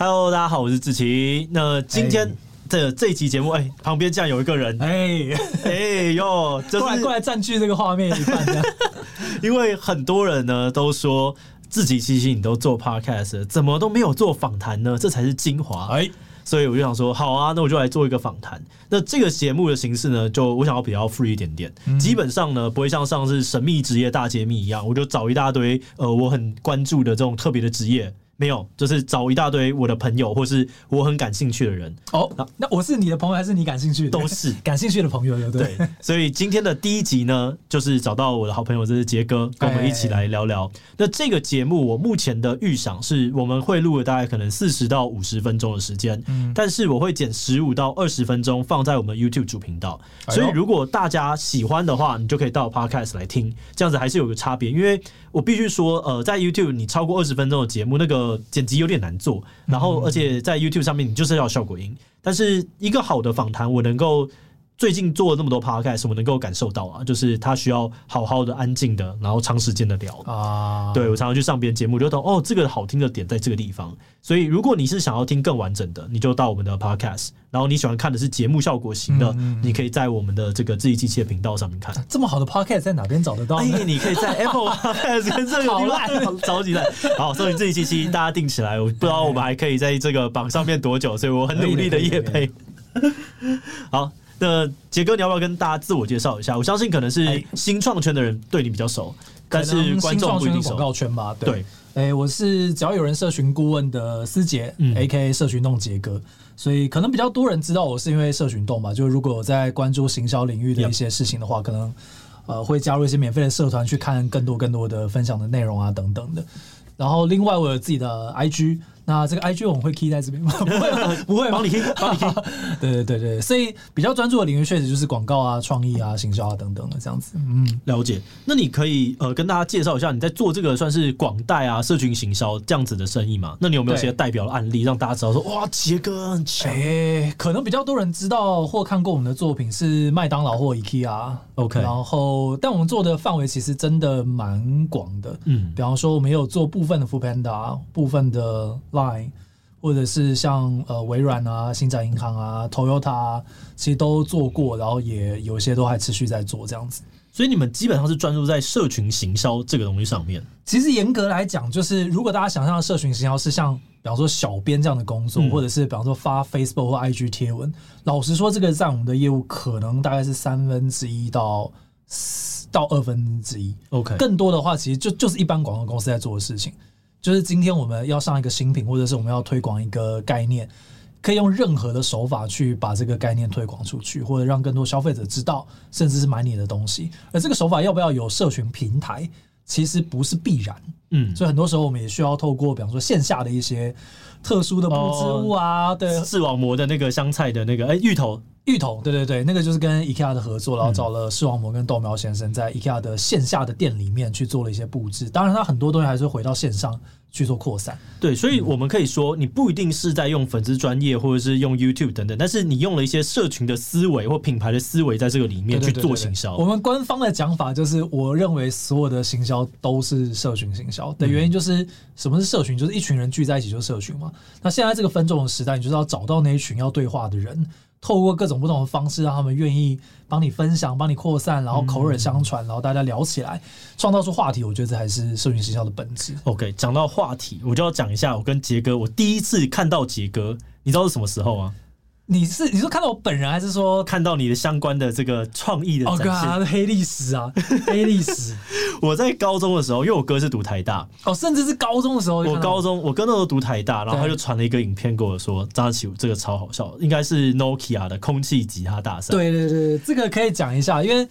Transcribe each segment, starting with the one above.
Hello，大家好，我是志奇。那今天的这一期节目，哎、欸，旁边竟然有一个人，哎哎哟，就是过来过来占据这个画面一半。因为很多人呢都说，自己其实你都做 Podcast，怎么都没有做访谈呢？这才是精华。哎，所以我就想说，好啊，那我就来做一个访谈。那这个节目的形式呢，就我想要比较 free 一点点，嗯、基本上呢不会像上次神秘职业大揭秘一样，我就找一大堆呃我很关注的这种特别的职业。没有，就是找一大堆我的朋友，或是我很感兴趣的人。哦，那那我是你的朋友，还是你感兴趣的？都是 感兴趣的朋友，对不对？对。所以今天的第一集呢，就是找到我的好朋友，这是杰哥，跟我们一起来聊聊。那这个节目，我目前的预想是，我们会录了大概可能四十到五十分钟的时间，嗯，但是我会剪十五到二十分钟放在我们 YouTube 主频道。所以如果大家喜欢的话，你就可以到 Podcast 来听，这样子还是有个差别，因为。我必须说，呃，在 YouTube 你超过二十分钟的节目，那个剪辑有点难做。然后，而且在 YouTube 上面，你就是要效果音。但是，一个好的访谈，我能够。最近做了那么多 podcast，我能够感受到啊，就是他需要好好的、安静的，然后长时间的聊啊。对，我常常去上别人节目，就懂哦，这个好听的点在这个地方。所以，如果你是想要听更完整的，你就到我们的 podcast。然后你喜欢看的是节目效果型的，你可以在我们的这个自己机器的频道上面看。这么好的 podcast 在哪边找得到？哎，你可以在 Apple Podcast 跟这个地方超级赞。好，所以自己机器大家定起来。我不知道我们还可以在这个榜上面多久，所以我很努力的夜配。好。那杰哥，你要不要跟大家自我介绍一下？我相信可能是新创圈的人对你比较熟，但是观众不一定熟。广告圈吧，对。哎、欸，我是只要有人社群顾问的思杰、嗯、，A.K.A. 社群洞杰哥，所以可能比较多人知道我是因为社群动嘛。就如果我在关注行销领域的一些事情的话，可能呃会加入一些免费的社团去看更多更多的分享的内容啊等等的。然后另外我有自己的 I.G。那这个 IG 我们会 key 在这边吗？不会，不会，帮你 key，帮你 key。对对对对，所以比较专注的领域确实就是广告啊、创意啊、行销啊等等的这样子。嗯，了解。那你可以呃跟大家介绍一下你在做这个算是广代啊、社群行销这样子的生意吗？那你有没有一些代表的案例让大家知道说哇，杰哥很强？哎，可能比较多人知道或看过我们的作品是麦当劳或 IKEA。OK，然后但我们做的范围其实真的蛮广的。嗯，比方说我们有做部分的 Foodpanda，部分的。Line，或者是像呃微软啊、星展银行啊、Toyota 啊，其实都做过，然后也有些都还持续在做这样子。所以你们基本上是专注在社群行销这个东西上面。其实严格来讲，就是如果大家想象的社群行销是像比方说小编这样的工作，嗯、或者是比方说发 Facebook 或 IG 贴文，老实说，这个在我们的业务可能大概是三分之一到到二分之一。OK，更多的话，其实就就是一般广告公司在做的事情。就是今天我们要上一个新品，或者是我们要推广一个概念，可以用任何的手法去把这个概念推广出去，或者让更多消费者知道，甚至是买你的东西。而这个手法要不要有社群平台，其实不是必然。嗯，所以很多时候我们也需要透过，比方说线下的一些特殊的布置物啊，对，视网膜的那个香菜的那个，哎，芋头。芋头，对对对，那个就是跟 IKEA 的合作，然后找了视网膜跟豆苗先生在 IKEA 的线下的店里面去做了一些布置。当然，它很多东西还是回到线上去做扩散。对，所以我们可以说，你不一定是在用粉丝专业或者是用 YouTube 等等，但是你用了一些社群的思维或品牌的思维在这个里面去做行销。我们官方的讲法就是，我认为所有的行销都是社群行销的原因就是，什么是社群？就是一群人聚在一起就是社群嘛。那现在这个分众的时代，你就是要找到那一群要对话的人。透过各种不同的方式，让他们愿意帮你分享、帮你扩散，然后口耳相传，然后大家聊起来，创造出话题。我觉得这还是社群营销的本质。OK，讲到话题，我就要讲一下我跟杰哥，我第一次看到杰哥，你知道是什么时候吗？你是你是看到我本人，还是说看到你的相关的这个创意的展现？哦，黑历史啊，黑历史！我在高中的时候，因为我哥是读台大，哦，甚至是高中的时候，我高中我哥那时候读台大，然后他就传了一个影片跟我说：“张起武，这个超好笑，应该是 Nokia 的空气吉他大赛。”对对对，这个可以讲一下，因为。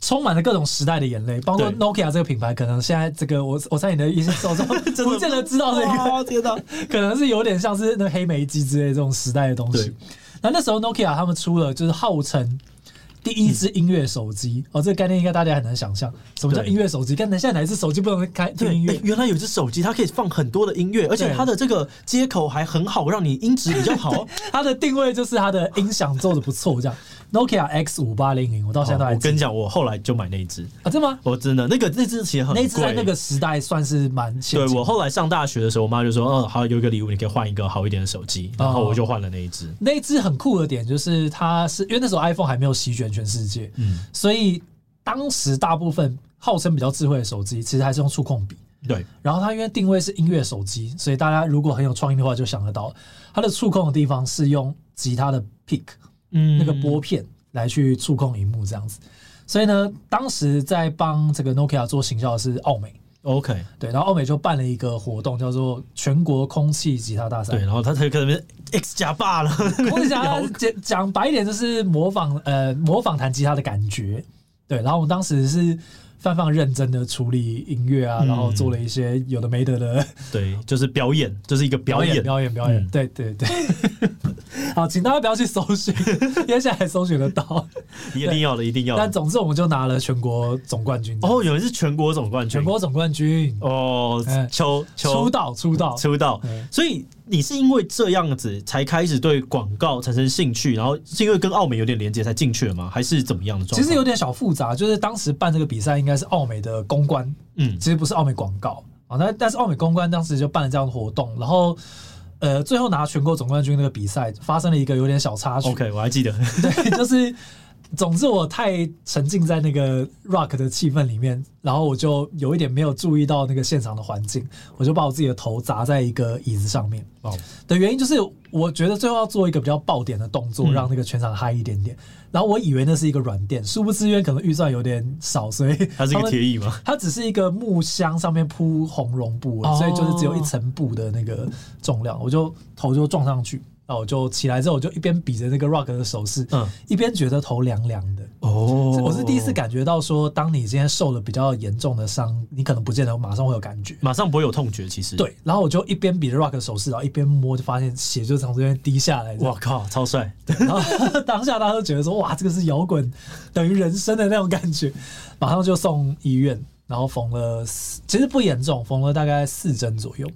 充满了各种时代的眼泪，包括 Nokia 这个品牌，可能现在这个我我在你的一些手中不见得知道这个，知道 可能是有点像是那黑莓机之类这种时代的东西。那那时候 Nokia 他们出了就是号称第一支音乐手机哦，这个概念应该大家很难想象，什么叫音乐手机？看现在哪一只手机不能开听音乐？原来有一支手机，它可以放很多的音乐，而且它的这个接口还很好，让你音质比较好。它的定位就是它的音响做的不错，这样。Nokia X 五八零零，我到现在都还。我跟你讲，我后来就买那一只啊，真的吗？我真的那个那支其实很贵，那支在那个时代算是蛮。对，我后来上大学的时候，我妈就说：“哦，好，有一个礼物，你可以换一个好一点的手机。”然后我就换了那一支。那一只很酷的点就是，它是因为那时候 iPhone 还没有席卷全世界。嗯，所以当时大部分号称比较智慧的手机，其实还是用触控笔。对，然后它因为定位是音乐手机，所以大家如果很有创意的话，就想得到它的触控的地方是用吉他的 pick，嗯，那个拨片来去触控荧幕这样子。所以呢，当时在帮这个 Nokia 做行销的是奥美。OK，对，然后奥美就办了一个活动，叫做全国空气吉他大赛。对，然后他才可能 X 加霸了。空气吉他讲讲白一点，就是模仿呃模仿弹吉他的感觉。对，然后我们当时是。范范认真的处理音乐啊，然后做了一些有的没得的，对，就是表演，就是一个表演，表演，表演，对对对。好，请大家不要去搜寻，因 为现在还搜寻得到，一定要的，一定要。但总之，我们就拿了全国总冠军。哦，有人是全国总冠军，全国总冠军。哦，秋秋出道，出道，出道。所以。你是因为这样子才开始对广告产生兴趣，然后是因为跟澳美有点连接才进去了吗？还是怎么样的状况？其实有点小复杂，就是当时办这个比赛应该是澳美的公关，嗯，其实不是澳美广告啊。那但是澳美公关当时就办了这样的活动，然后呃，最后拿全国总冠军那个比赛发生了一个有点小插曲。OK，我还记得，对，就是。总之，我太沉浸在那个 rock 的气氛里面，然后我就有一点没有注意到那个现场的环境，我就把我自己的头砸在一个椅子上面。哦，的原因就是我觉得最后要做一个比较爆点的动作，让那个全场嗨一点点。然后我以为那是一个软垫，殊不知因为可能预算有点少，所以 它是一个铁椅吗？它只是一个木箱，上面铺红绒布，所以就是只有一层布的那个重量，我就头就撞上去。然后我就起来之后，我就一边比着那个 rock 的手势，嗯，一边觉得头凉凉的。哦，我是第一次感觉到说，当你今天受了比较严重的伤，你可能不见得马上会有感觉，马上不会有痛觉。其实对。然后我就一边比着 rock 的手势，然后一边摸，就发现血就从这边滴下来。哇靠，超帅！对，然后 当下大家都觉得说，哇，这个是摇滚等于人生的那种感觉，马上就送医院，然后缝了，其实不严重，缝了大概四针左右。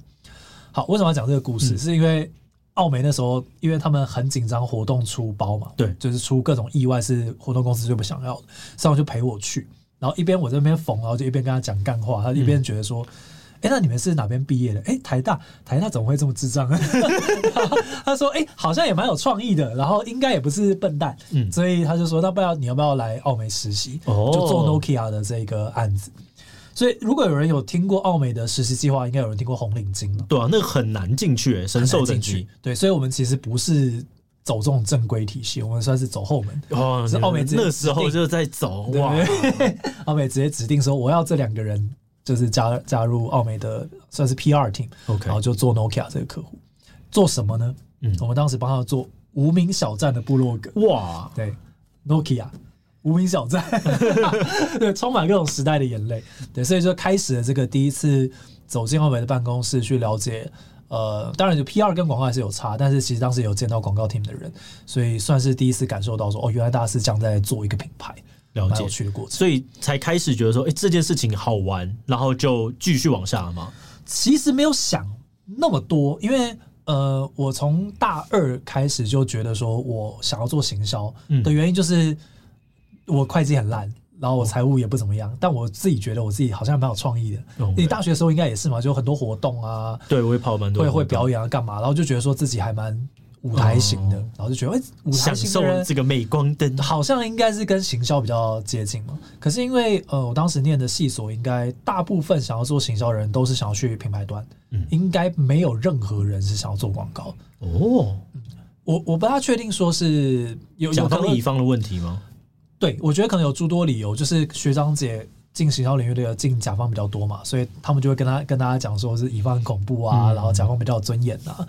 好，为什么要讲这个故事？嗯、是因为。奥美那时候，因为他们很紧张，活动出包嘛，对，就是出各种意外，是活动公司最不想要的，所以我就陪我去，然后一边我这边缝，然后就一边跟他讲干话，他一边觉得说，哎、那你们是哪边毕业的？哎、欸，台大，台大怎么会这么智障？他说，哎、欸，好像也蛮有创意的，然后应该也不是笨蛋，嗯，所以他就说，那不要你要不要来澳美实习？哦，就做 Nokia 的这个案子。所以，如果有人有听过奥美的实习计划，应该有人听过红领巾了。对啊，那个很难进去、欸，深受进去。对，所以我们其实不是走这种正规体系，我们算是走后门。哦，是奥美那时候就在走哇！奥美直接指定说，我要这两个人，就是加加入奥美的算是 PR team。OK，然后就做 Nokia 这个客户，做什么呢？嗯，我们当时帮他做无名小站的部落格。哇，对，Nokia。无名小站，对，充满各种时代的眼泪，对，所以就开始了这个第一次走进奥美的办公室去了解，呃，当然就 PR 跟广告还是有差，但是其实当时有见到广告 team 的人，所以算是第一次感受到说，哦，原来大家是这样在做一个品牌，了解去的过程，所以才开始觉得说，哎、欸，这件事情好玩，然后就继续往下了吗？其实没有想那么多，因为呃，我从大二开始就觉得说我想要做行销的原因就是。我会计很烂，然后我财务也不怎么样，但我自己觉得我自己好像蛮有创意的。你大学的时候应该也是嘛，就很多活动啊，对，我会跑蛮多，会会表演啊，干嘛，然后就觉得说自己还蛮舞台型的，然后就觉得哎，舞台型的人这个镁光灯好像应该是跟行销比较接近嘛。可是因为呃，我当时念的系所，应该大部分想要做行销的人都是想要去品牌端，嗯，应该没有任何人是想要做广告哦。我我不大确定说是有甲方乙方的问题吗？对，我觉得可能有诸多理由，就是学长姐进行销领域的进甲方比较多嘛，所以他们就会跟他跟大家讲说是乙方很恐怖啊，嗯、然后甲方比较有尊严啊，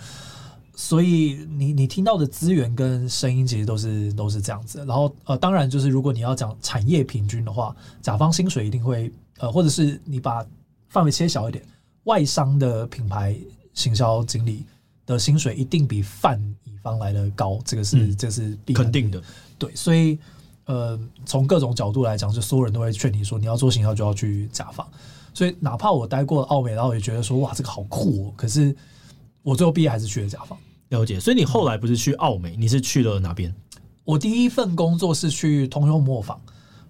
所以你你听到的资源跟声音其实都是都是这样子。然后呃，当然就是如果你要讲产业平均的话，甲方薪水一定会呃，或者是你把范围切小一点，外商的品牌行销经理的薪水一定比泛乙方来的高，这个是、嗯、这是必肯定的。对，所以。呃，从各种角度来讲，就所有人都会劝你说，你要做行销就要去甲方。所以哪怕我待过澳美，然后也觉得说，哇，这个好酷哦。可是我最后毕业还是去了甲方。了解。所以你后来不是去澳美，你是去了哪边？我第一份工作是去通用磨坊。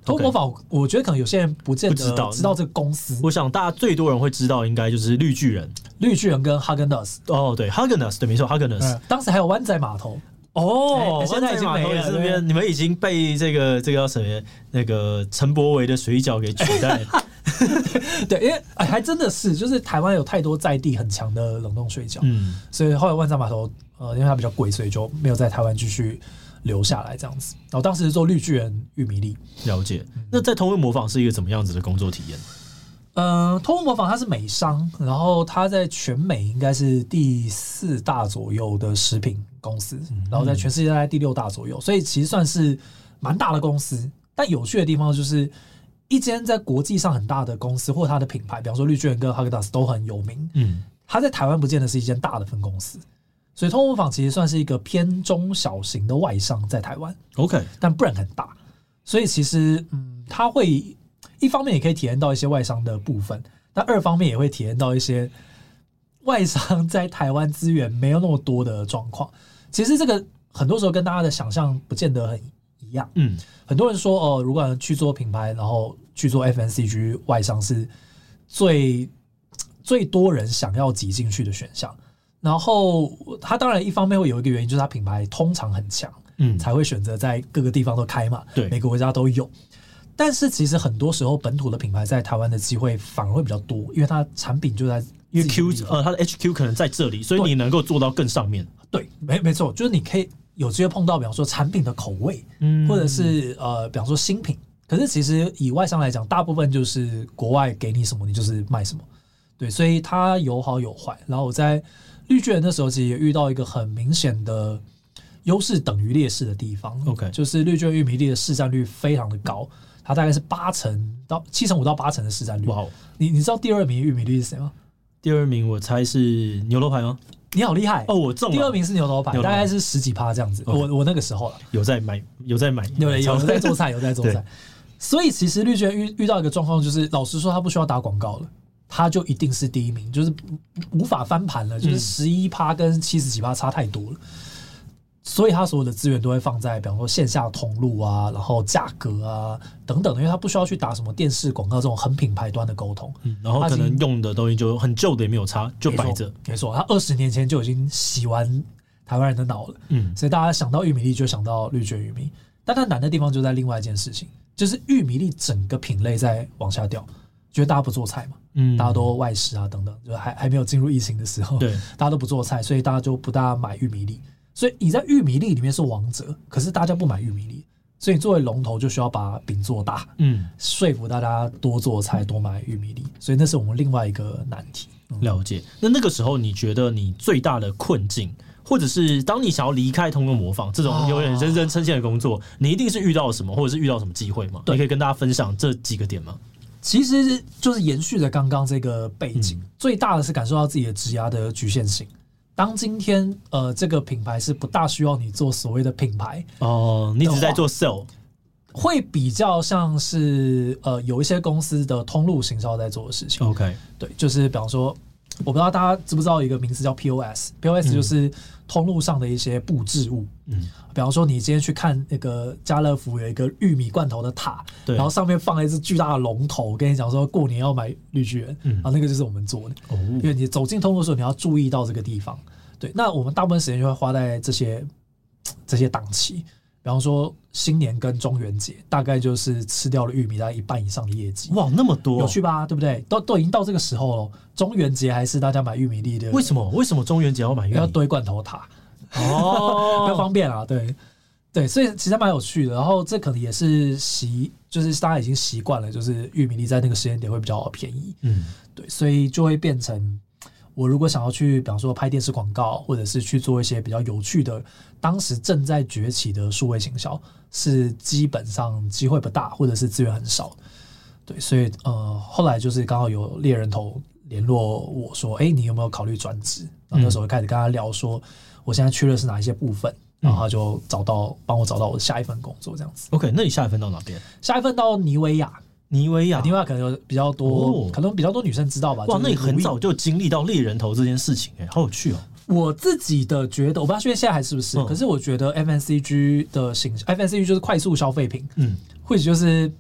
通用磨坊，我觉得可能有些人不见得知道知道这个公司。我想大家最多人会知道，应该就是绿巨人、绿巨人跟哈根达斯。哦，对，哈根达斯，对，没错，哈根达斯。当时还有湾仔码头。哦，湾仔码头也是这边，你们已经被这个这个叫什么那个陈柏维的水饺给取代了。对，因为哎，还真的是，就是台湾有太多在地很强的冷冻水饺，嗯，所以后来万丈码头呃，因为它比较贵，所以就没有在台湾继续留下来这样子。然后当时是做绿巨人玉米粒，了解。那在通用磨坊是一个怎么样子的工作体验？呃，通用磨坊它是美商，然后它在全美应该是第四大左右的食品公司，然后在全世界大概第六大左右，所以其实算是蛮大的公司。但有趣的地方就是。一间在国际上很大的公司，或者它的品牌，比方说绿巨人跟哈根达斯都很有名。嗯，它在台湾不见得是一间大的分公司，所以通用磨坊其实算是一个偏中小型的外商在台湾。OK，但不然很大，所以其实嗯，它会一方面也可以体验到一些外商的部分，那二方面也会体验到一些外商在台湾资源没有那么多的状况。其实这个很多时候跟大家的想象不见得很一样。嗯。很多人说，哦、呃，如果去做品牌，然后去做 FNCG 外商是最最多人想要挤进去的选项。然后他当然一方面会有一个原因，就是他品牌通常很强，嗯，才会选择在各个地方都开嘛，对，每个国家都有。但是其实很多时候本土的品牌在台湾的机会反而会比较多，因为它产品就在因为 Q 呃它的 HQ 可能在这里，所以你能够做到更上面。对，没没错，就是你可以。有机会碰到，比方说产品的口味，嗯，或者是呃，比方说新品。可是其实以外商来讲，大部分就是国外给你什么，你就是卖什么。对，所以它有好有坏。然后我在绿巨人的时候，其实也遇到一个很明显的优势等于劣势的地方。OK，就是绿巨人玉米粒的市占率非常的高，它大概是八成到七成五到八成的市占率。哇，你你知道第二名玉米粒是谁吗？第二名我猜是牛头牌吗？你好厉害哦！我中了。第二名是牛头牌，大概是十几趴这样子。我我那个时候了，有在买，有在买，有有在做菜，有在做菜。所以其实绿巨人遇遇到一个状况，就是老实说，他不需要打广告了，他就一定是第一名，就是无法翻盘了。就是十一趴跟七十几趴差太多了。所以他所有的资源都会放在，比方说线下通路啊，然后价格啊等等的，因为他不需要去打什么电视广告这种很品牌端的沟通，嗯，然后可能用的东西就很旧的也没有差，就摆着。没错，他二十年前就已经洗完台湾人的脑了，嗯，所以大家想到玉米粒就想到绿卷玉米，但它难的地方就在另外一件事情，就是玉米粒整个品类在往下掉，觉得大家不做菜嘛，嗯，大家都外食啊等等，就还还没有进入疫情的时候，对，大家都不做菜，所以大家就不大买玉米粒。所以你在玉米粒里面是王者，可是大家不买玉米粒，所以你作为龙头就需要把饼做大，嗯，说服大家多做菜、多买玉米粒。所以那是我们另外一个难题。嗯、了解。那那个时候你觉得你最大的困境，或者是当你想要离开通用模仿这种有点人人称羡的工作，你一定是遇到了什么，或者是遇到什么机会吗？对，你可以跟大家分享这几个点吗？其实就是延续着刚刚这个背景，嗯、最大的是感受到自己的职涯的局限性。当今天呃，这个品牌是不大需要你做所谓的品牌哦，你只在做 sell，会比较像是呃，有一些公司的通路行销在做的事情。OK，对，就是比方说，我不知道大家知不知道一个名词叫 POS，POS 就是通路上的一些布置物。嗯，比方说你今天去看那个家乐福有一个玉米罐头的塔，对，然后上面放了一只巨大的龙头，我跟你讲说过年要买绿巨人，嗯，啊，那个就是我们做的。哦，因为你走进通路的时候，你要注意到这个地方。对，那我们大部分时间就会花在这些这些档期，比方说新年跟中元节，大概就是吃掉了玉米大概一半以上的业绩。哇，那么多，有趣吧？对不对？都都已经到这个时候了，中元节还是大家买玉米粒的？为什么？为什么中元节要买玉米？要堆罐头塔哦，比较方便啊。对对，所以其实蛮有趣的。然后这可能也是习，就是大家已经习惯了，就是玉米粒在那个时间点会比较便宜。嗯，对，所以就会变成。我如果想要去，比方说拍电视广告，或者是去做一些比较有趣的，当时正在崛起的数位行销，是基本上机会不大，或者是资源很少。对，所以呃，后来就是刚好有猎人头联络我说，哎、欸，你有没有考虑转职？然后那时候开始跟他聊说，我现在缺的是哪一些部分，然后他就找到帮我找到我的下一份工作这样子。OK，那你下一份到哪边？下一份到妮维雅。妮维雅，妮维雅可能有比较多，哦、可能比较多女生知道吧？哇，那你很早就经历到猎人头这件事情，哎，好有趣哦。我自己的觉得，我不知道现在还是不是，嗯、可是我觉得 FNCG 的形，FNCG 就是快速消费品，嗯，或者就是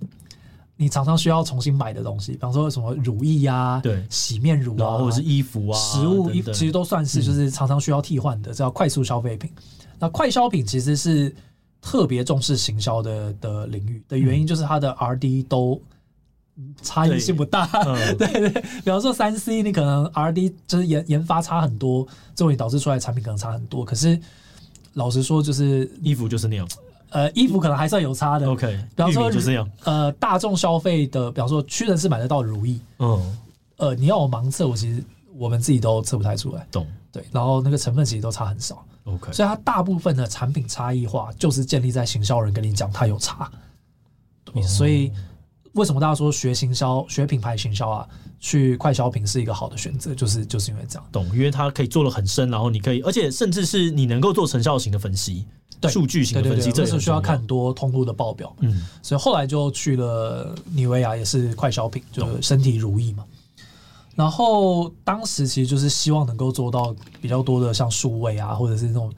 你常常需要重新买的东西，比方说什么乳液啊，对，洗面乳啊，或者是衣服啊，食物衣服其实都算是就是常常需要替换的，叫快速消费品。嗯、那快消品其实是特别重视行销的的领域的原因，就是它的 RD 都。差异性不大，对，嗯、对对。比方说三 C，你可能 R&D 就是研研发差很多，这种导致出来的产品可能差很多。可是老实说，就是衣服就是那样。呃，衣服可能还算有差的。OK，比方说就这样。呃，大众消费的，比方说屈臣氏买得到如意，嗯，呃，你要我盲测，我其实我们自己都测不太出来。懂。对，然后那个成分其实都差很少。OK，所以它大部分的产品差异化就是建立在行销人跟你讲它有差。对，所以。为什么大家说学行销、学品牌行销啊，去快消品是一个好的选择？就是就是因为这样，懂？因为它可以做的很深，然后你可以，而且甚至是你能够做成效型的分析，对，数据型的分析，这是需要看很多通路的报表。嗯，所以后来就去了妮维雅，也是快消品，就是身体如意嘛。然后当时其实就是希望能够做到比较多的像数位啊，或者是那种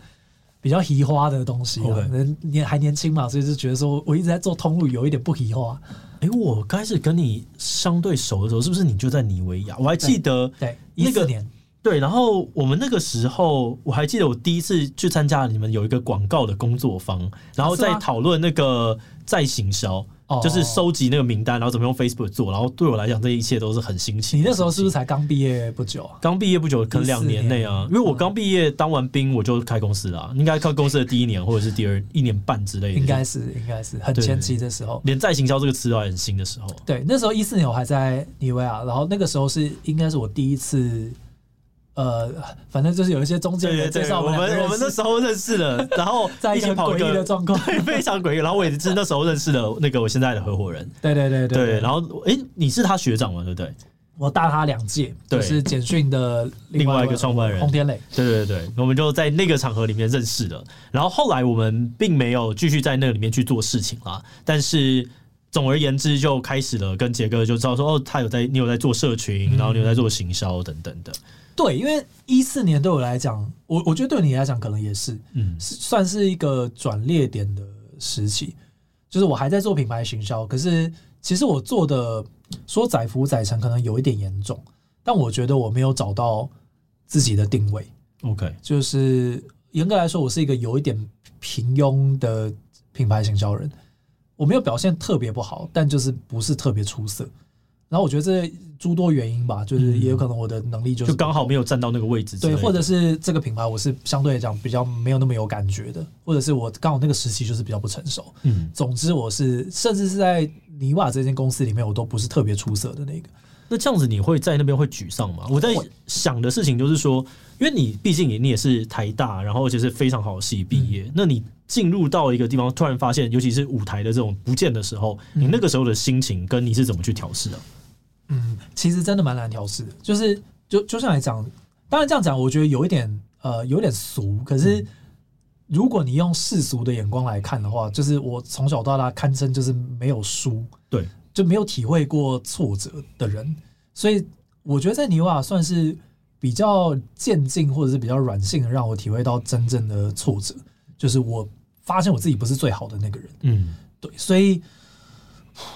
比较移花的东西。人年还年轻嘛，所以就觉得说我一直在做通路，有一点不移花。哎，我开始跟你相对熟的时候，是不是你就在尼维亚？我还记得对一四年，对。然后我们那个时候，我还记得我第一次去参加你们有一个广告的工作坊，然后在讨论那个再行销。就是收集那个名单，然后怎么用 Facebook 做，然后对我来讲，这一切都是很新奇。你那时候是不是才刚毕业不久啊？刚毕业不久，可能两年内啊，因为我刚毕业当完兵，我就开公司了，应该开公司的第一年或者是第二 一年半之类的。应该是，应该是很前期的时候，连再行销这个词都还很新的时候。对，那时候一四年我还在妮维亚，然后那个时候是应该是我第一次。呃，反正就是有一些中介人介绍我们，我们那时候认识的，然后在一个诡异的状况，对，非常诡异。然后我也是那时候认识的那个我现在的合伙人，对对对对，然后，哎，你是他学长吗？对不对？我大他两届，就是简讯的另外一个创办人洪天磊。对对对，我们就在那个场合里面认识的。然后后来我们并没有继续在那里面去做事情啦，但是总而言之，就开始了跟杰哥就知道说，哦，他有在，你有在做社群，然后你有在做行销等等的。对，因为一四年对我来讲，我我觉得对你来讲可能也是，嗯，算是一个转捩点的时期。就是我还在做品牌行销，可是其实我做的说载浮载沉可能有一点严重，但我觉得我没有找到自己的定位。OK，就是严格来说，我是一个有一点平庸的品牌行销人，我没有表现特别不好，但就是不是特别出色。然后我觉得这诸多原因吧，就是也有可能我的能力就是、嗯、就刚好没有站到那个位置，对，或者是这个品牌我是相对来讲比较没有那么有感觉的，或者是我刚好那个时期就是比较不成熟。嗯，总之我是甚至是在尼瓦这间公司里面，我都不是特别出色的那个。那这样子你会在那边会沮丧吗？我在想的事情就是说，因为你毕竟你你也是台大，然后而且是非常好的系毕业，嗯、那你进入到一个地方，突然发现，尤其是舞台的这种不见的时候，你那个时候的心情跟你是怎么去调试的？嗯，其实真的蛮难调试的，就是就就像来讲，当然这样讲，我觉得有一点呃有点俗。可是如果你用世俗的眼光来看的话，就是我从小到大堪称就是没有输，对，就没有体会过挫折的人。所以我觉得在尼瓦算是比较渐进或者是比较软性的，让我体会到真正的挫折，就是我发现我自己不是最好的那个人。嗯，对，所以。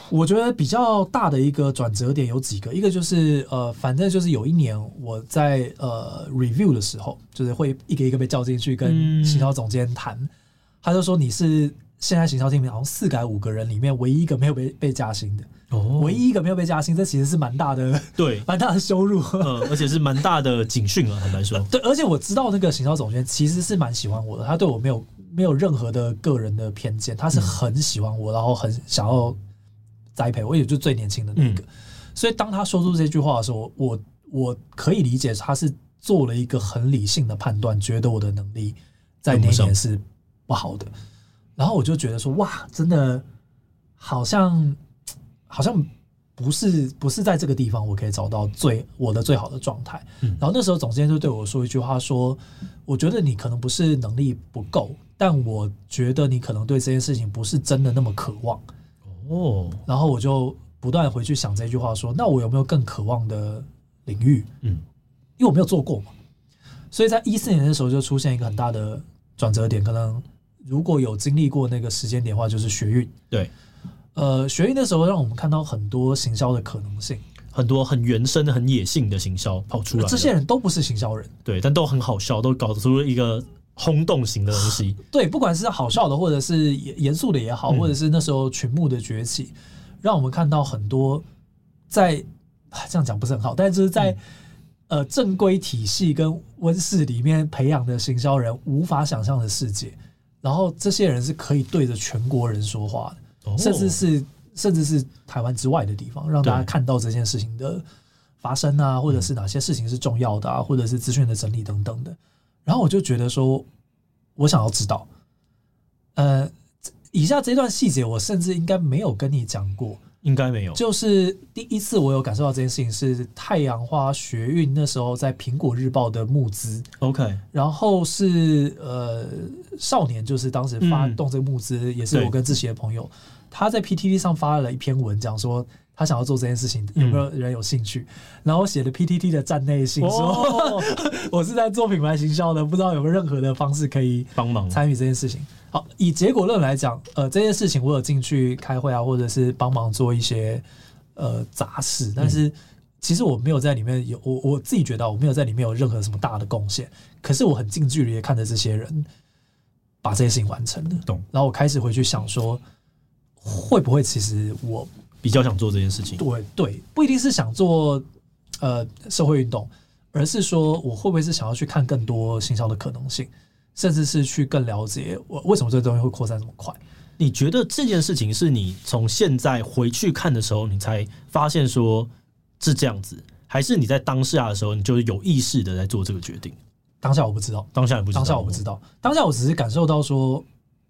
我觉得比较大的一个转折点有几个，一个就是呃，反正就是有一年我在呃 review 的时候，就是会一个一个被叫进去跟行销总监谈，嗯、他就说你是现在行销厅里面好像四改五个人里面唯一一个没有被被加薪的，哦，唯一一个没有被加薪，这其实是蛮大的，对，蛮大的羞辱，嗯，而且是蛮大的警讯啊，坦白说，对，而且我知道那个行销总监其实是蛮喜欢我的，他对我没有没有任何的个人的偏见，他是很喜欢我，然后很想要。栽培我也就最年轻的那个，嗯、所以当他说出这句话的时候，我我可以理解他是做了一个很理性的判断，觉得我的能力在那年是不好的，然后我就觉得说哇，真的好像好像不是不是在这个地方我可以找到最我的最好的状态。然后那时候总监就对我说一句话说：“我觉得你可能不是能力不够，但我觉得你可能对这件事情不是真的那么渴望。”哦，然后我就不断回去想这句话说：“那我有没有更渴望的领域？”嗯，因为我没有做过嘛，所以在一四年的时候就出现一个很大的转折点。可能如果有经历过那个时间点的话，就是学运。对。呃，学运的时候让我们看到很多行销的可能性，很多很原生的、很野性的行销跑出来。这些人都不是行销人，对，但都很好笑，都搞出了一个轰动型的东西。对，不管是好笑的，或者是严肃的也好，或者是那时候群募的崛起，嗯、让我们看到很多在这样讲不是很好，但是在、嗯、呃正规体系跟温室里面培养的行销人无法想象的世界。然后这些人是可以对着全国人说话的。甚至是甚至是台湾之外的地方，让大家看到这件事情的发生啊，或者是哪些事情是重要的啊，或者是资讯的整理等等的。然后我就觉得说，我想要知道，呃，以下这段细节，我甚至应该没有跟你讲过，应该没有。就是第一次我有感受到这件事情，是太阳花学运那时候在苹果日报的募资，OK，然后是呃少年，就是当时发动这个募资，也是我跟志奇的朋友。他在 PTT 上发了一篇文，讲说他想要做这件事情，有没有人有兴趣？嗯、然后写了 PTT 的站内信，说、哦、我是在做品牌行销的，不知道有没有任何的方式可以帮忙参与这件事情。好，以结果论来讲，呃，这件事情我有进去开会啊，或者是帮忙做一些呃杂事，但是其实我没有在里面有我我自己觉得我没有在里面有任何什么大的贡献，可是我很近距离的看着这些人把这些事情完成了，懂？然后我开始回去想说。会不会其实我比较想做这件事情？对对，不一定是想做呃社会运动，而是说我会不会是想要去看更多行销的可能性，甚至是去更了解我为什么这个东西会扩散这么快？你觉得这件事情是你从现在回去看的时候，你才发现说是这样子，还是你在当下的时候，你就是有意识的在做这个决定？当下我不知道，当下也不知道，当下我不知道，当下我只是感受到说，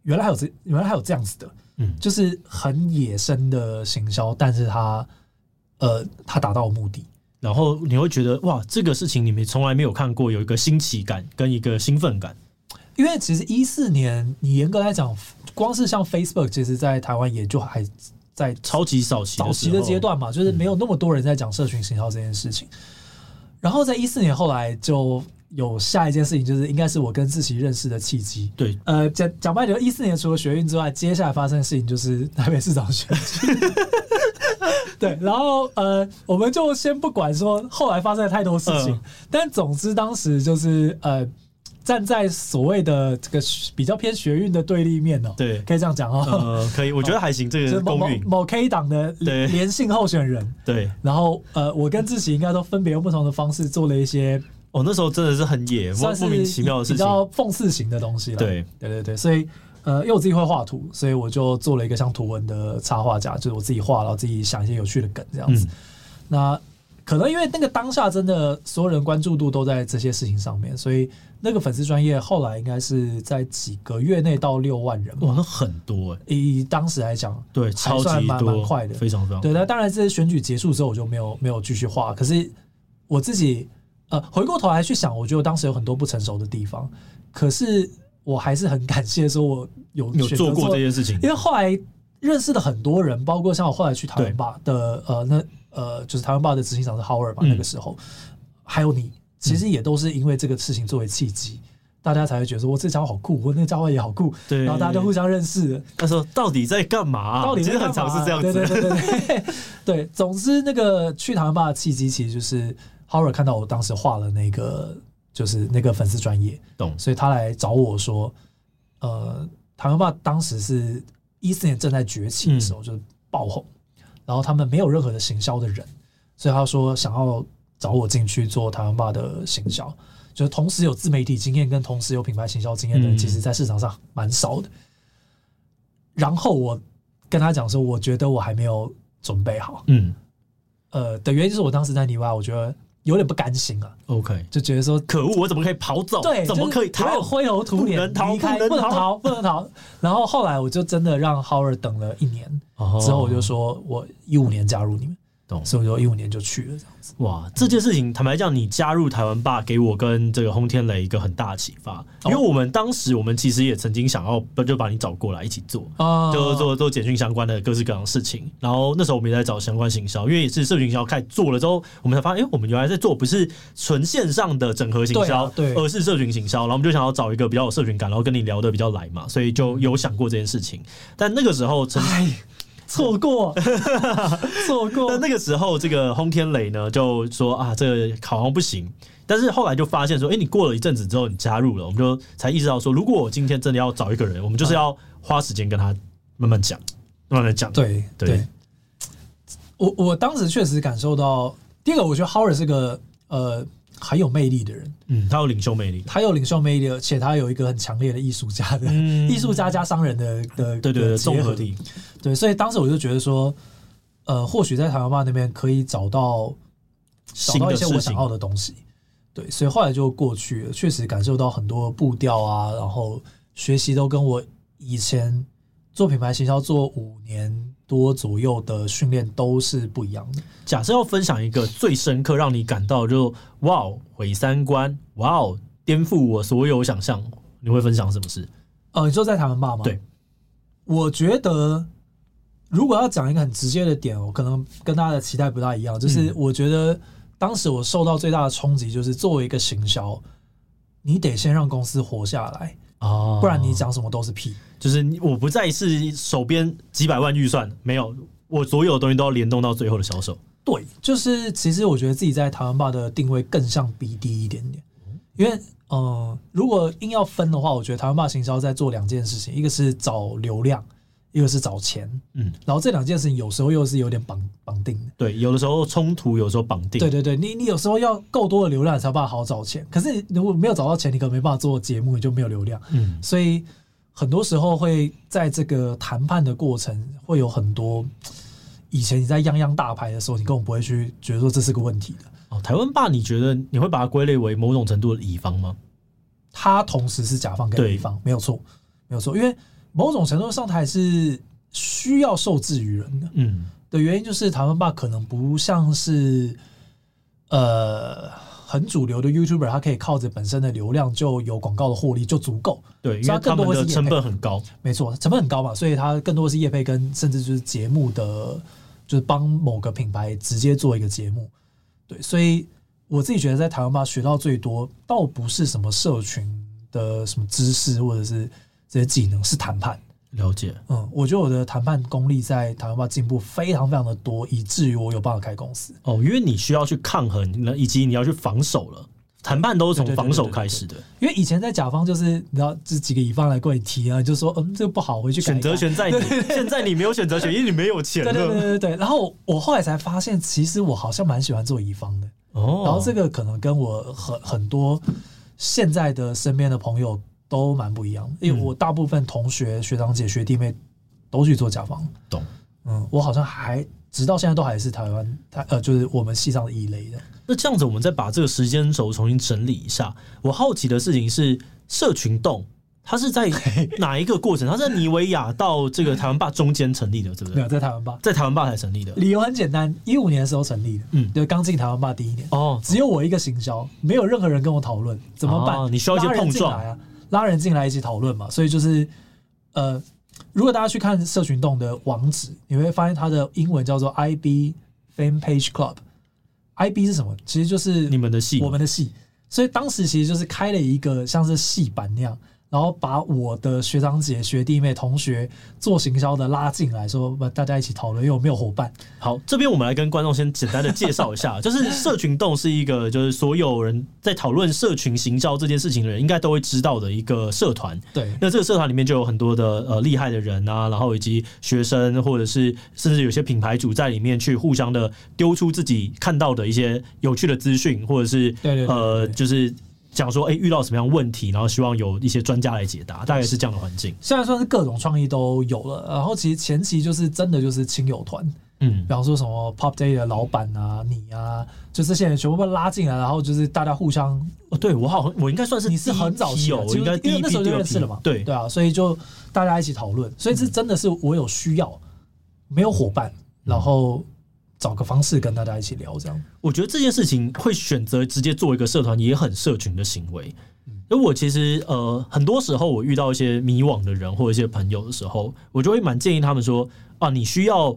原来还有这，原来还有这样子的。嗯，就是很野生的行销，但是他，呃，他达到目的，然后你会觉得哇，这个事情你们从来没有看过，有一个新奇感跟一个兴奋感。因为其实一四年，你严格来讲，光是像 Facebook，其实在台湾也就还在超级早期早期的阶段嘛，就是没有那么多人在讲社群行销这件事情。嗯、然后在一四年后来就。有下一件事情，就是应该是我跟志奇认识的契机。对，呃，讲讲白点，一四年除了学运之外，接下来发生的事情就是台北市长选举。对，然后呃，我们就先不管说后来发生了太多事情，呃、但总之当时就是呃，站在所谓的这个比较偏学运的对立面哦、喔。对，可以这样讲哦、喔。呃，可以，我觉得还行。这个公允某 K 党的连姓候选人。对，然后呃，我跟志奇应该都分别用不同的方式做了一些。我、哦、那时候真的是很野，莫名其妙的事情，比较讽刺型的东西了。对，对对对，所以呃，因为我自己会画图，所以我就做了一个像图文的插画家，就是我自己画，然后自己想一些有趣的梗这样子。嗯、那可能因为那个当下真的所有人关注度都在这些事情上面，所以那个粉丝专业后来应该是在几个月内到六万人。哇，那很多哎、欸！以当时来讲，对，超级多，蛮快的，非常非常。对，那当然这选举结束之后，我就没有没有继续画。可是我自己。呃，回过头来去想，我觉得当时有很多不成熟的地方，可是我还是很感谢说，我有有做过这件事情，因为后来认识的很多人，包括像我后来去台湾吧的呃，那呃，就是台湾吧的执行长是 Howard 嘛，那个时候，还有你，其实也都是因为这个事情作为契机，大家才会觉得说，我这家伙好酷，我那个家伙也好酷，对，然后大家就互相认识。他说到底在干嘛？到底其实很常是这样子，对对对对对。总之，那个去台湾吧的契机，其实就是。Howard 看到我当时画了那个，就是那个粉丝专业，懂，所以他来找我说，呃，台湾爸当时是一四年正在崛起的时候，就是爆红，然后他们没有任何的行销的人，所以他说想要找我进去做台湾爸的行销，就是同时有自媒体经验跟同时有品牌行销经验的人，其实在市场上蛮少的。然后我跟他讲说，我觉得我还没有准备好，嗯，呃，的原因就是我当时在泥巴，我觉得。有点不甘心啊，OK，就觉得说可恶，我怎么可以跑走？对，怎么可以逃？灰头土脸离开，不能逃，不能逃。然后后来我就真的让 Howard 等了一年，之后我就说我一五年加入你们，懂，所以我就一五年就去了这样子。哇，这件事情坦白讲，你加入台湾吧，给我跟这个轰天雷一个很大的启发，因为我们当时我们其实也曾经想要不就把你找过来一起做，啊，就做做简讯相关的各式各样的事情。然后那时候我们也在找相关行销，因为也是社群行销开始做了之后，我们才发现，哎，我们原来在做不是纯线上的整合行销，对，而是社群行销。然后我们就想要找一个比较有社群感，然后跟你聊得比较来嘛，所以就有想过这件事情。但那个时候，哎。错过，错过。那那个时候，这个轰天雷呢就说啊，这个好像不行。但是后来就发现说，哎、欸，你过了一阵子之后，你加入了，我们就才意识到说，如果我今天真的要找一个人，我们就是要花时间跟他慢慢讲，慢慢讲。对对，对。我我当时确实感受到，第一个，我觉得 Howard 是个呃。很有魅力的人，嗯，他有领袖魅力，他有领袖魅力，而且他有一个很强烈的艺术家的艺术、嗯、家加商人的的对对对综合体，对，所以当时我就觉得说，呃，或许在台湾吧那边可以找到找到一些我想要的东西，对，所以后来就过去了，确实感受到很多步调啊，然后学习都跟我以前做品牌行销做五年多左右的训练都是不一样的。假设要分享一个最深刻，让你感到就哇哦毁三观，哇哦颠覆我所有想象，你会分享什么事？呃，你说在台湾骂吗？对，我觉得如果要讲一个很直接的点，我可能跟大家的期待不大一样。就是我觉得当时我受到最大的冲击，就是作为一个行销，你得先让公司活下来啊，不然你讲什么都是屁。就是我不再是手边几百万预算，没有，我所有的东西都要联动到最后的销售。对，就是其实我觉得自己在台湾霸的定位更像 BD 一点点，因为嗯、呃，如果硬要分的话，我觉得台湾霸行销在做两件事情，一个是找流量，一个是找钱，嗯，然后这两件事情有时候又是有点绑绑定的，对，有的时候冲突，有时候绑定，对对对，你你有时候要够多的流量才有办法好好找钱，可是如果没有找到钱，你可能没办法做节目，你就没有流量，嗯，所以很多时候会在这个谈判的过程会有很多。以前你在泱泱大牌的时候，你根本不会去觉得说这是个问题的。哦，台湾霸，你觉得你会把它归类为某种程度的乙方吗？他同时是甲方跟乙方，没有错，没有错。因为某种程度上，它还是需要受制于人的。嗯，的原因就是台湾吧可能不像是呃很主流的 YouTuber，他可以靠着本身的流量就有广告的获利就足够。对，因为他们的成本很高，没错，成本很高嘛，所以它更多的是业配跟甚至就是节目的。就是帮某个品牌直接做一个节目，对，所以我自己觉得在台湾吧学到最多，倒不是什么社群的什么知识或者是这些技能，是谈判。了解，嗯，我觉得我的谈判功力在台湾吧进步非常非常的多，以至于我有办法开公司。哦，因为你需要去抗衡，以及你要去防守了。谈判都是从防守开始的，因为以前在甲方就是你知道这几个乙方来过你提啊，就说嗯这个不好，回去。选择权在你，现在你没有选择权，因为你没有钱。对对对对对。然后我后来才发现，其实我好像蛮喜欢做乙方的。哦。然后这个可能跟我很很多现在的身边的朋友都蛮不一样，因为我大部分同学、学长姐、学弟妹都去做甲方。懂。嗯，我好像还直到现在都还是台湾台呃，就是我们系上的异类的。那这样子，我们再把这个时间轴重新整理一下。我好奇的事情是，社群动它是在 哪一个过程？它在尼维亚到这个台湾霸中间成立的，对不对？没有，在台湾霸，在台湾霸才成立的。理由很简单，一五年的时候成立的，嗯，对，刚进台湾霸第一年哦，只有我一个行销，没有任何人跟我讨论怎么办？你需要一些碰撞啊，拉人进来一起讨论嘛。所以就是，呃，如果大家去看社群动的网址，你会发现它的英文叫做 IB Fan Page Club。IB 是什么？其实就是你们的戏，我们的戏。所以当时其实就是开了一个像是戏班那样。然后把我的学长姐、学弟妹、同学做行销的拉进来，说大家一起讨论，因为我没有伙伴。好，这边我们来跟观众先简单的介绍一下，就是社群动是一个，就是所有人在讨论社群行销这件事情的人，应该都会知道的一个社团。对，那这个社团里面就有很多的呃厉害的人啊，然后以及学生，或者是甚至有些品牌主在里面去互相的丢出自己看到的一些有趣的资讯，或者是对对呃，就是。讲说，哎、欸，遇到什么样问题，然后希望有一些专家来解答，大概是这样的环境。现在算是各种创意都有了，然后其实前期就是真的就是亲友团，嗯，比方说什么 Pop Day 的老板啊，你啊，就这些人全部被拉进来，然后就是大家互相，哦，对我好，我应该算是你是很早期，我应该因为那时候就认识了嘛，对。对啊，所以就大家一起讨论，所以这真的是我有需要，没有伙伴，然后找个方式跟大家一起聊这样。我觉得这件事情会选择直接做一个社团，也很社群的行为。因为我其实呃，很多时候我遇到一些迷惘的人或者一些朋友的时候，我就会蛮建议他们说啊，你需要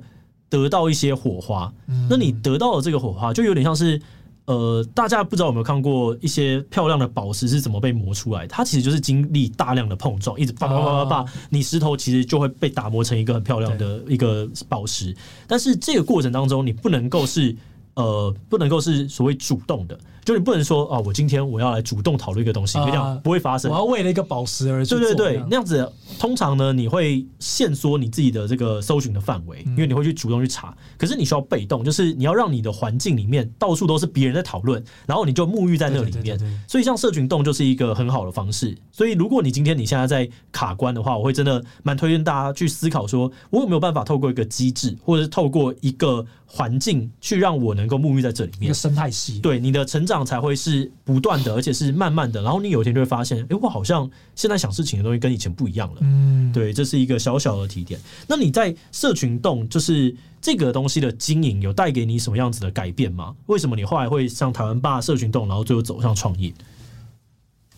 得到一些火花。那你得到了这个火花，就有点像是呃，大家不知道有没有看过一些漂亮的宝石是怎么被磨出来？它其实就是经历大量的碰撞，一直叭叭叭叭叭，你石头其实就会被打磨成一个很漂亮的一个宝石。但是这个过程当中，你不能够是呃，不能够是所谓主动的。就你不能说啊，我今天我要来主动讨论一个东西，这样不会发生。我要为了一个宝石而对对对，那样子通常呢，你会限缩你自己的这个搜寻的范围，因为你会去主动去查。可是你需要被动，就是你要让你的环境里面到处都是别人在讨论，然后你就沐浴在那里面。所以像社群动就是一个很好的方式。所以如果你今天你现在在卡关的话，我会真的蛮推荐大家去思考，说我有没有办法透过一个机制，或者是透过一个环境去让我能够沐浴在这里面，一个生态系。对你的成长。才会是不断的，而且是慢慢的。然后你有一天就会发现，哎，我好像现在想事情的东西跟以前不一样了。嗯，对，这是一个小小的提点。那你在社群动，就是这个东西的经营，有带给你什么样子的改变吗？为什么你后来会上台湾吧社群动，然后最后走上创业？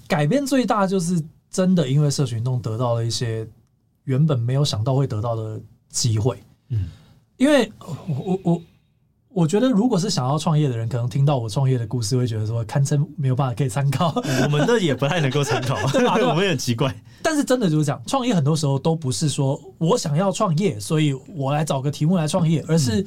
改变最大就是真的，因为社群动得到了一些原本没有想到会得到的机会。嗯，因为我我我。我觉得，如果是想要创业的人，可能听到我创业的故事，会觉得说堪称没有办法可以参考。我们的也不太能够参考，对吧？我们也很奇怪。但是真的就是这样，创业很多时候都不是说我想要创业，所以我来找个题目来创业，而是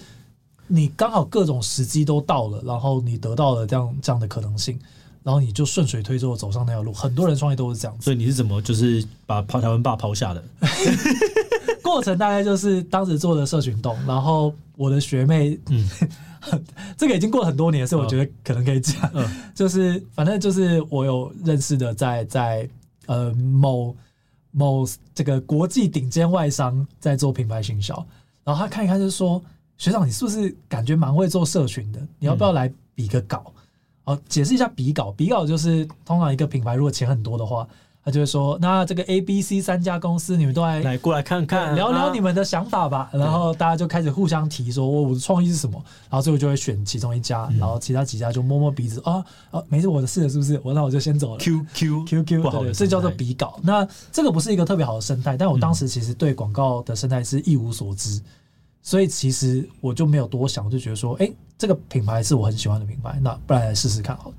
你刚好各种时机都到了，然后你得到了这样这样的可能性，然后你就顺水推舟走上那条路。很多人创业都是这样子。所以你是怎么就是把跑台湾爸抛下的？过程大概就是当时做的社群动，然后我的学妹，嗯，这个已经过了很多年，所以我觉得可能可以讲，嗯，就是反正就是我有认识的在，在在呃某某这个国际顶尖外商在做品牌行销，然后他看一看就说，学长你是不是感觉蛮会做社群的？你要不要来比个稿？哦，解释一下比稿，比稿就是通常一个品牌如果钱很多的话。他就会说：“那这个 A、B、C 三家公司，你们都来来过来看看，聊聊你们的想法吧。啊”然后大家就开始互相提说：“我我的创意是什么？”然后最后就会选其中一家，嗯、然后其他几家就摸摸鼻子啊啊，没事，我的事了，是不是？我那我就先走了。Q Q Q Q，对，这叫做比稿。那这个不是一个特别好的生态，但我当时其实对广告的生态是一无所知，嗯、所以其实我就没有多想，就觉得说：“哎、欸，这个品牌是我很喜欢的品牌，那不然来试试看好了。”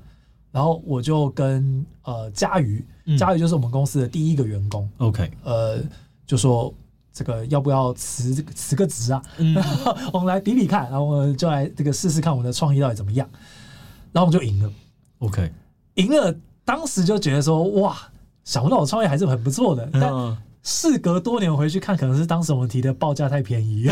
然后我就跟呃佳瑜，佳瑜就是我们公司的第一个员工。OK，呃，就说这个要不要辞辞个职啊？嗯、我们来比比看，然后我们就来这个试试看我们的创意到底怎么样。然后我们就赢了。OK，赢了，当时就觉得说哇，想不到我创业还是很不错的。但事隔多年回去看，可能是当时我们提的报价太便宜，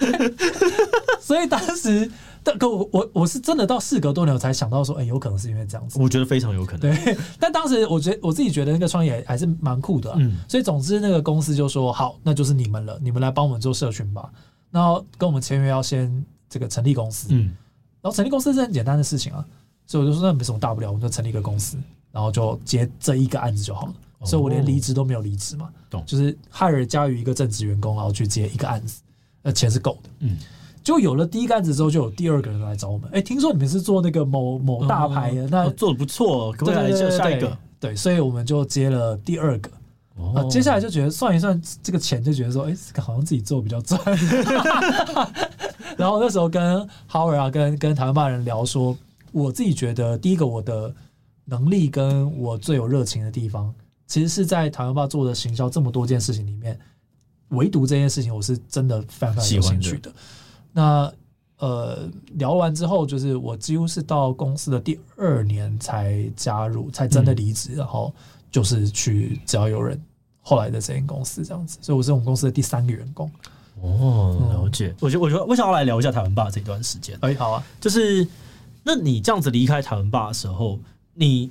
所以当时。但可我我我是真的到事隔多年我才想到说，哎、欸，有可能是因为这样子。我觉得非常有可能。对，但当时我觉得我自己觉得那个创业还是蛮酷的、啊。嗯。所以总之那个公司就说好，那就是你们了，你们来帮我们做社群吧。然后跟我们签约要先这个成立公司。嗯。然后成立公司是很简单的事情啊，所以我就说那没什么大不了，我们就成立一个公司，然后就接这一个案子就好了。哦、所以我连离职都没有离职嘛。懂。就是 hire 加于一个正职员工，然后去接一个案子，那钱是够的。嗯。就有了第一个案子之后，就有第二个人来找我们。哎、欸，听说你们是做那个某某大牌的，嗯、那、哦、做的不错，可不可以来接下一个？对，所以我们就接了第二个。接下来就觉得算一算这个钱，就觉得说，哎、欸，好像自己做比较赚。然后那时候跟 Howard 啊，跟跟台湾吧人聊说，我自己觉得第一个我的能力跟我最有热情的地方，其实是在台湾吧做的行销这么多件事情里面，唯独这件事情我是真的非常非常有兴趣的。那呃，聊完之后，就是我几乎是到公司的第二年才加入，才真的离职，嗯、然后就是去只要有人后来的这间公司这样子，所以我是我们公司的第三个员工。哦，了解。嗯、我觉得，我觉得，我想要来聊一下台湾霸这段时间。哎，好啊，就是那你这样子离开台湾霸的时候，你。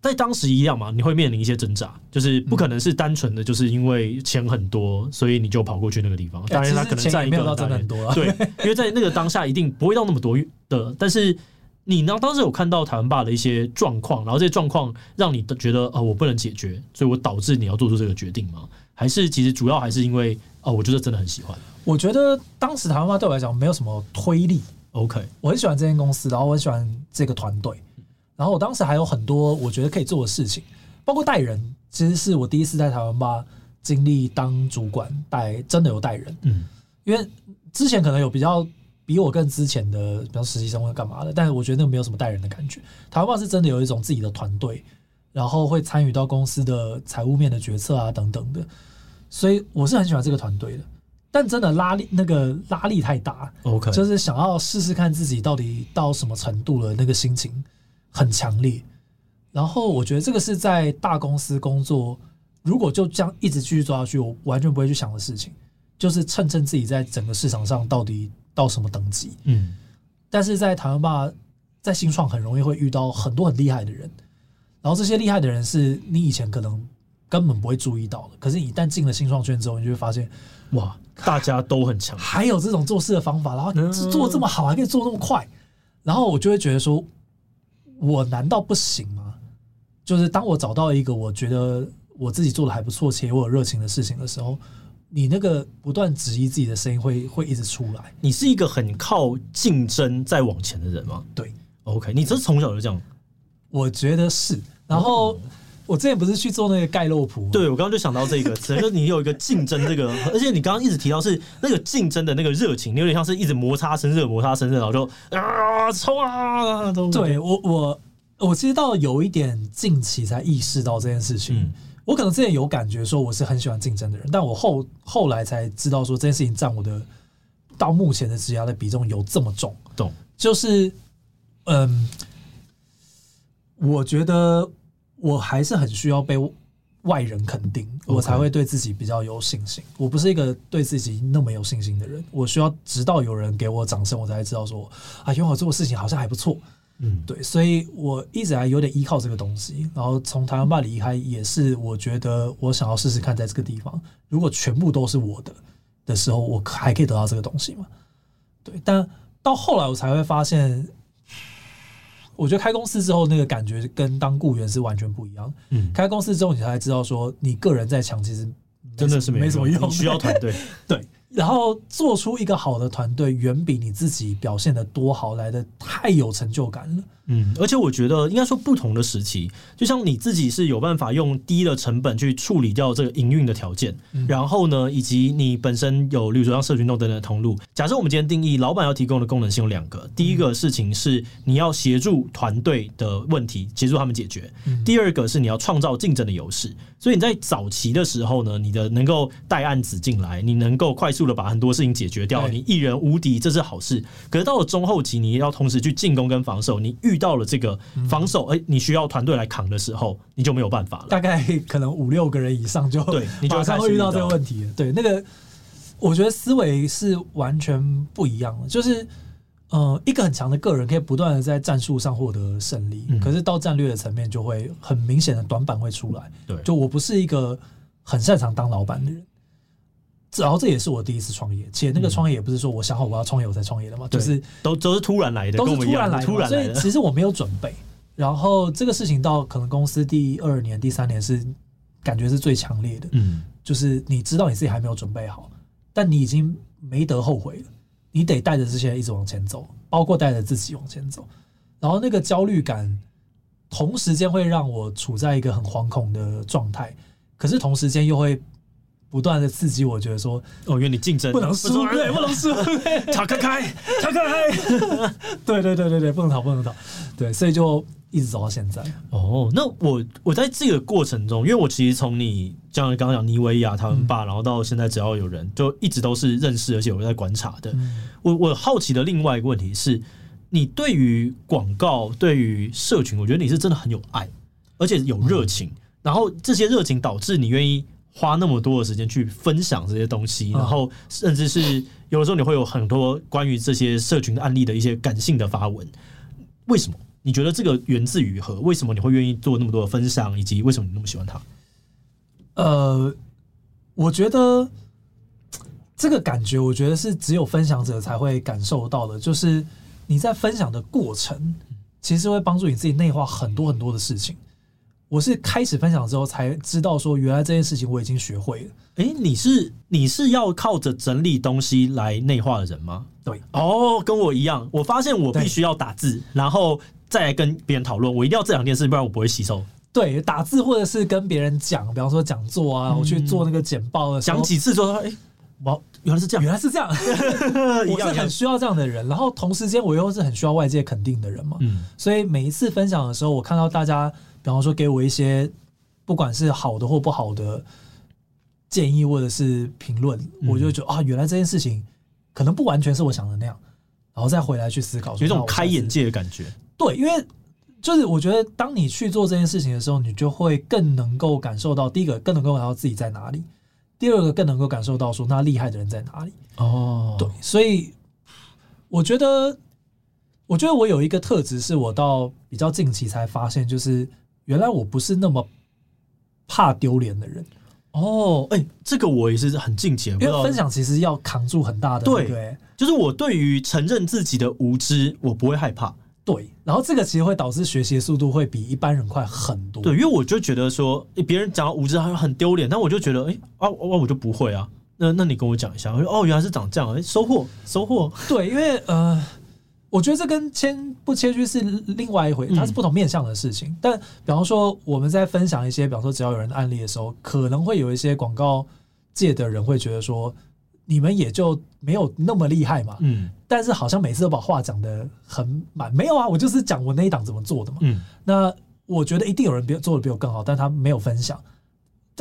在当时一样嘛，你会面临一些挣扎，就是不可能是单纯的就是因为钱很多，所以你就跑过去那个地方。当然，他可能在一个真的很多，对，因为在那个当下一定不会到那么多的。但是你呢，当时有看到台湾爸的一些状况，然后这些状况让你觉得哦，我不能解决，所以我导致你要做出这个决定吗？还是其实主要还是因为哦，我觉得真的很喜欢。我觉得当时台湾爸对我来讲没有什么推力。OK，我很喜欢这间公司，然后我很喜欢这个团队，然后我当时还有很多我觉得可以做的事情，包括带人，其实是我第一次在台湾吧经历当主管带，真的有带人。嗯，因为之前可能有比较比我更之前的，比如实习生或干嘛的，但是我觉得那个没有什么带人的感觉。台湾吧是真的有一种自己的团队，然后会参与到公司的财务面的决策啊等等的，所以我是很喜欢这个团队的。但真的拉力那个拉力太大，OK，就是想要试试看自己到底到什么程度了，那个心情很强烈。然后我觉得这个是在大公司工作，如果就这样一直继续做下去，我完全不会去想的事情，就是称称自己在整个市场上到底到什么等级。嗯，但是在台湾吧，在新创很容易会遇到很多很厉害的人，然后这些厉害的人是你以前可能根本不会注意到的，可是一旦进了新创圈之后，你就会发现，哇！大家都很强，还有这种做事的方法，然后做这么好，还可以做那么快，然后我就会觉得说，我难道不行吗？就是当我找到一个我觉得我自己做的还不错且我有热情的事情的时候，你那个不断质疑自己的声音会会一直出来。你是一个很靠竞争在往前的人吗？对，OK，你这是从小就这样，我觉得是，然后。我之前不是去做那个盖洛普？对，我刚刚就想到这个词，就你有一个竞争这个，而且你刚刚一直提到是那个竞争的那个热情，你有点像是一直摩擦生热，摩擦生热，然后就啊冲啊！对我我我其实到有一点近期才意识到这件事情。嗯、我可能之前有感觉说我是很喜欢竞争的人，但我后后来才知道说这件事情占我的到目前的职涯的比重有这么重。懂，就是嗯，我觉得。我还是很需要被外人肯定.我才会对自己比较有信心。我不是一个对自己那么有信心的人，我需要直到有人给我掌声，我才知道说啊，因为我做的事情好像还不错。嗯，对，所以我一直还有点依靠这个东西。然后从台湾办离开，也是我觉得我想要试试看，在这个地方，如果全部都是我的的时候，我还可以得到这个东西吗？对，但到后来我才会发现。我觉得开公司之后那个感觉跟当雇员是完全不一样。嗯，开公司之后你才知道说，你个人再强，其实真的是没什么用，需要团队。对。然后做出一个好的团队，远比你自己表现的多好来的太有成就感了。嗯，而且我觉得应该说不同的时期，就像你自己是有办法用低的成本去处理掉这个营运的条件，嗯、然后呢，以及你本身有，例如说像社群等等的通路。假设我们今天定义老板要提供的功能性有两个，第一个事情是你要协助团队的问题，协助他们解决；嗯、第二个是你要创造竞争的优势。所以你在早期的时候呢，你的能够带案子进来，你能够快速的把很多事情解决掉，你一人无敌，这是好事。可是到了中后期，你要同时去进攻跟防守，你遇到了这个防守，哎，你需要团队来扛的时候，你就没有办法了。大概可能五六个人以上就对，你马上会遇到这个问题。对，那个我觉得思维是完全不一样的，就是。呃，一个很强的个人可以不断的在战术上获得胜利，嗯、可是到战略的层面就会很明显的短板会出来。对，就我不是一个很擅长当老板的人，然后这也是我第一次创业，且那个创业也不是说我想好我要创业我才创业的嘛，对就是都都是突然来的，都是突然来的，突然来的，所以其实我没有准备。然后这个事情到可能公司第二年、第三年是感觉是最强烈的，嗯，就是你知道你自己还没有准备好，但你已经没得后悔了。你得带着这些一直往前走，包括带着自己往前走，然后那个焦虑感，同时间会让我处在一个很惶恐的状态，可是同时间又会不断的刺激我，觉得说，哦，因为你竞争。不能输，对，不能输，逃开开，逃开。开，对对对对对，不能逃，不能逃，对，所以就。一直走到现在。哦，那我我在这个过程中，因为我其实从你像刚刚讲妮维雅他们爸，嗯、然后到现在只要有人，就一直都是认识，而且我在观察的。嗯、我我好奇的另外一个问题是，你对于广告、对于社群，我觉得你是真的很有爱，而且有热情，嗯、然后这些热情导致你愿意花那么多的时间去分享这些东西，然后甚至是有的时候你会有很多关于这些社群的案例的一些感性的发文，为什么？你觉得这个源自于何？为什么你会愿意做那么多的分享，以及为什么你那么喜欢它？呃，我觉得这个感觉，我觉得是只有分享者才会感受到的。就是你在分享的过程，其实会帮助你自己内化很多很多的事情。我是开始分享之后才知道说，原来这件事情我已经学会了。哎，你是你是要靠着整理东西来内化的人吗？对，哦，跟我一样。我发现我必须要打字，然后再来跟别人讨论。我一定要这两件事，不然我不会吸收。对，打字或者是跟别人讲，比方说讲座啊，嗯、我去做那个简报的时候，讲几次之后，哎，哇，原来是这样，原来是这样。我是很需要这样的人，然后同时间我又是很需要外界肯定的人嘛。嗯，所以每一次分享的时候，我看到大家。比方说，给我一些不管是好的或不好的建议，或者是评论，嗯、我就觉得啊，原来这件事情可能不完全是我想的那样，然后再回来去思考，有一种开眼界的感觉。对，因为就是我觉得，当你去做这件事情的时候，你就会更能够感受到，第一个更能够感受到自己在哪里，第二个更能够感受到说那厉害的人在哪里。哦，对，所以我觉得，我觉得我有一个特质，是我到比较近期才发现，就是。原来我不是那么怕丢脸的人。哦，哎、欸，这个我也是很近期，因为分享其实要扛住很大的对，对，就是我对于承认自己的无知，我不会害怕，对，然后这个其实会导致学习的速度会比一般人快很多，对，因为我就觉得说，别人讲到无知好像很丢脸，但我就觉得，哎、欸，啊，我我就不会啊，那那你跟我讲一下，我说哦，原来是长这样，哎、欸，收获收获，对，因为呃。我觉得这跟谦不谦虚是另外一回，它是不同面向的事情。嗯、但比方说，我们在分享一些，比方说只要有人的案例的时候，可能会有一些广告界的人会觉得说，你们也就没有那么厉害嘛。嗯。但是好像每次都把话讲得很满，没有啊，我就是讲我那一档怎么做的嘛。嗯。那我觉得一定有人比做的比我更好，但他没有分享。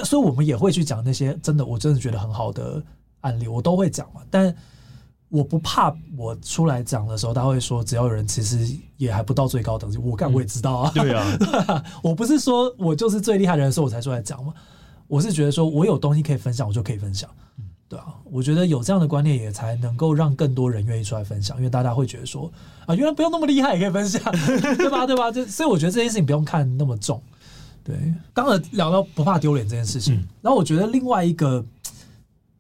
所以我们也会去讲那些真的，我真的觉得很好的案例，我都会讲嘛。但我不怕，我出来讲的时候，他会说，只要有人其实也还不到最高等级，我干我也知道啊。对啊，我不是说我就是最厉害的人，所以我才出来讲嘛。我是觉得说我有东西可以分享，我就可以分享。对啊，我觉得有这样的观念，也才能够让更多人愿意出来分享，因为大家会觉得说啊，原来不用那么厉害也可以分享，对吧？对吧？就所以我觉得这件事情不用看那么重。对，刚刚聊到不怕丢脸这件事情，嗯、然后我觉得另外一个。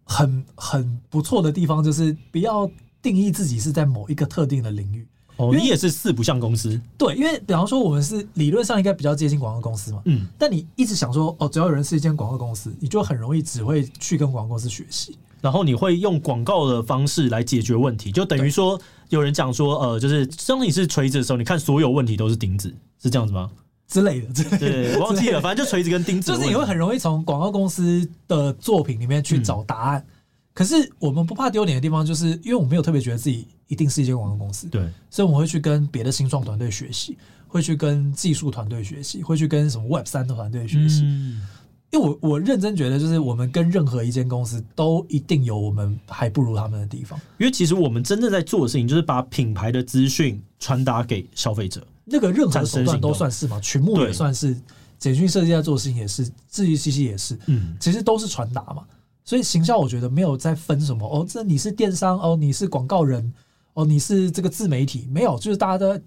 很很不错的地方就是不要定义自己是在某一个特定的领域。哦，你也是四不像公司。对，因为比方说我们是理论上应该比较接近广告公司嘛，嗯，但你一直想说哦，只要有人是一间广告公司，你就很容易只会去跟广告公司学习，然后你会用广告的方式来解决问题，就等于说有人讲说呃，就是当你是锤子的时候，你看所有问题都是钉子，是这样子吗？之类的，之类的，对，我 忘记了，反正就锤子跟钉子，就是你会很容易从广告公司的作品里面去找答案。嗯可是我们不怕丢脸的地方，就是因为我们没有特别觉得自己一定是一间广告公司，对，所以我们会去跟别的新创团队学习，会去跟技术团队学习，会去跟什么 Web 三的团队学习。嗯，因为我我认真觉得，就是我们跟任何一间公司都一定有我们还不如他们的地方。因为其实我们真正在做的事情，就是把品牌的资讯传达给消费者。那个任何手段都算是嘛，群募也算是，简讯设计在做的事情也是，智易七七也是，嗯，其实都是传达嘛。所以行销，我觉得没有在分什么哦，这你是电商哦，你是广告人哦，你是这个自媒体，没有，就是大家都在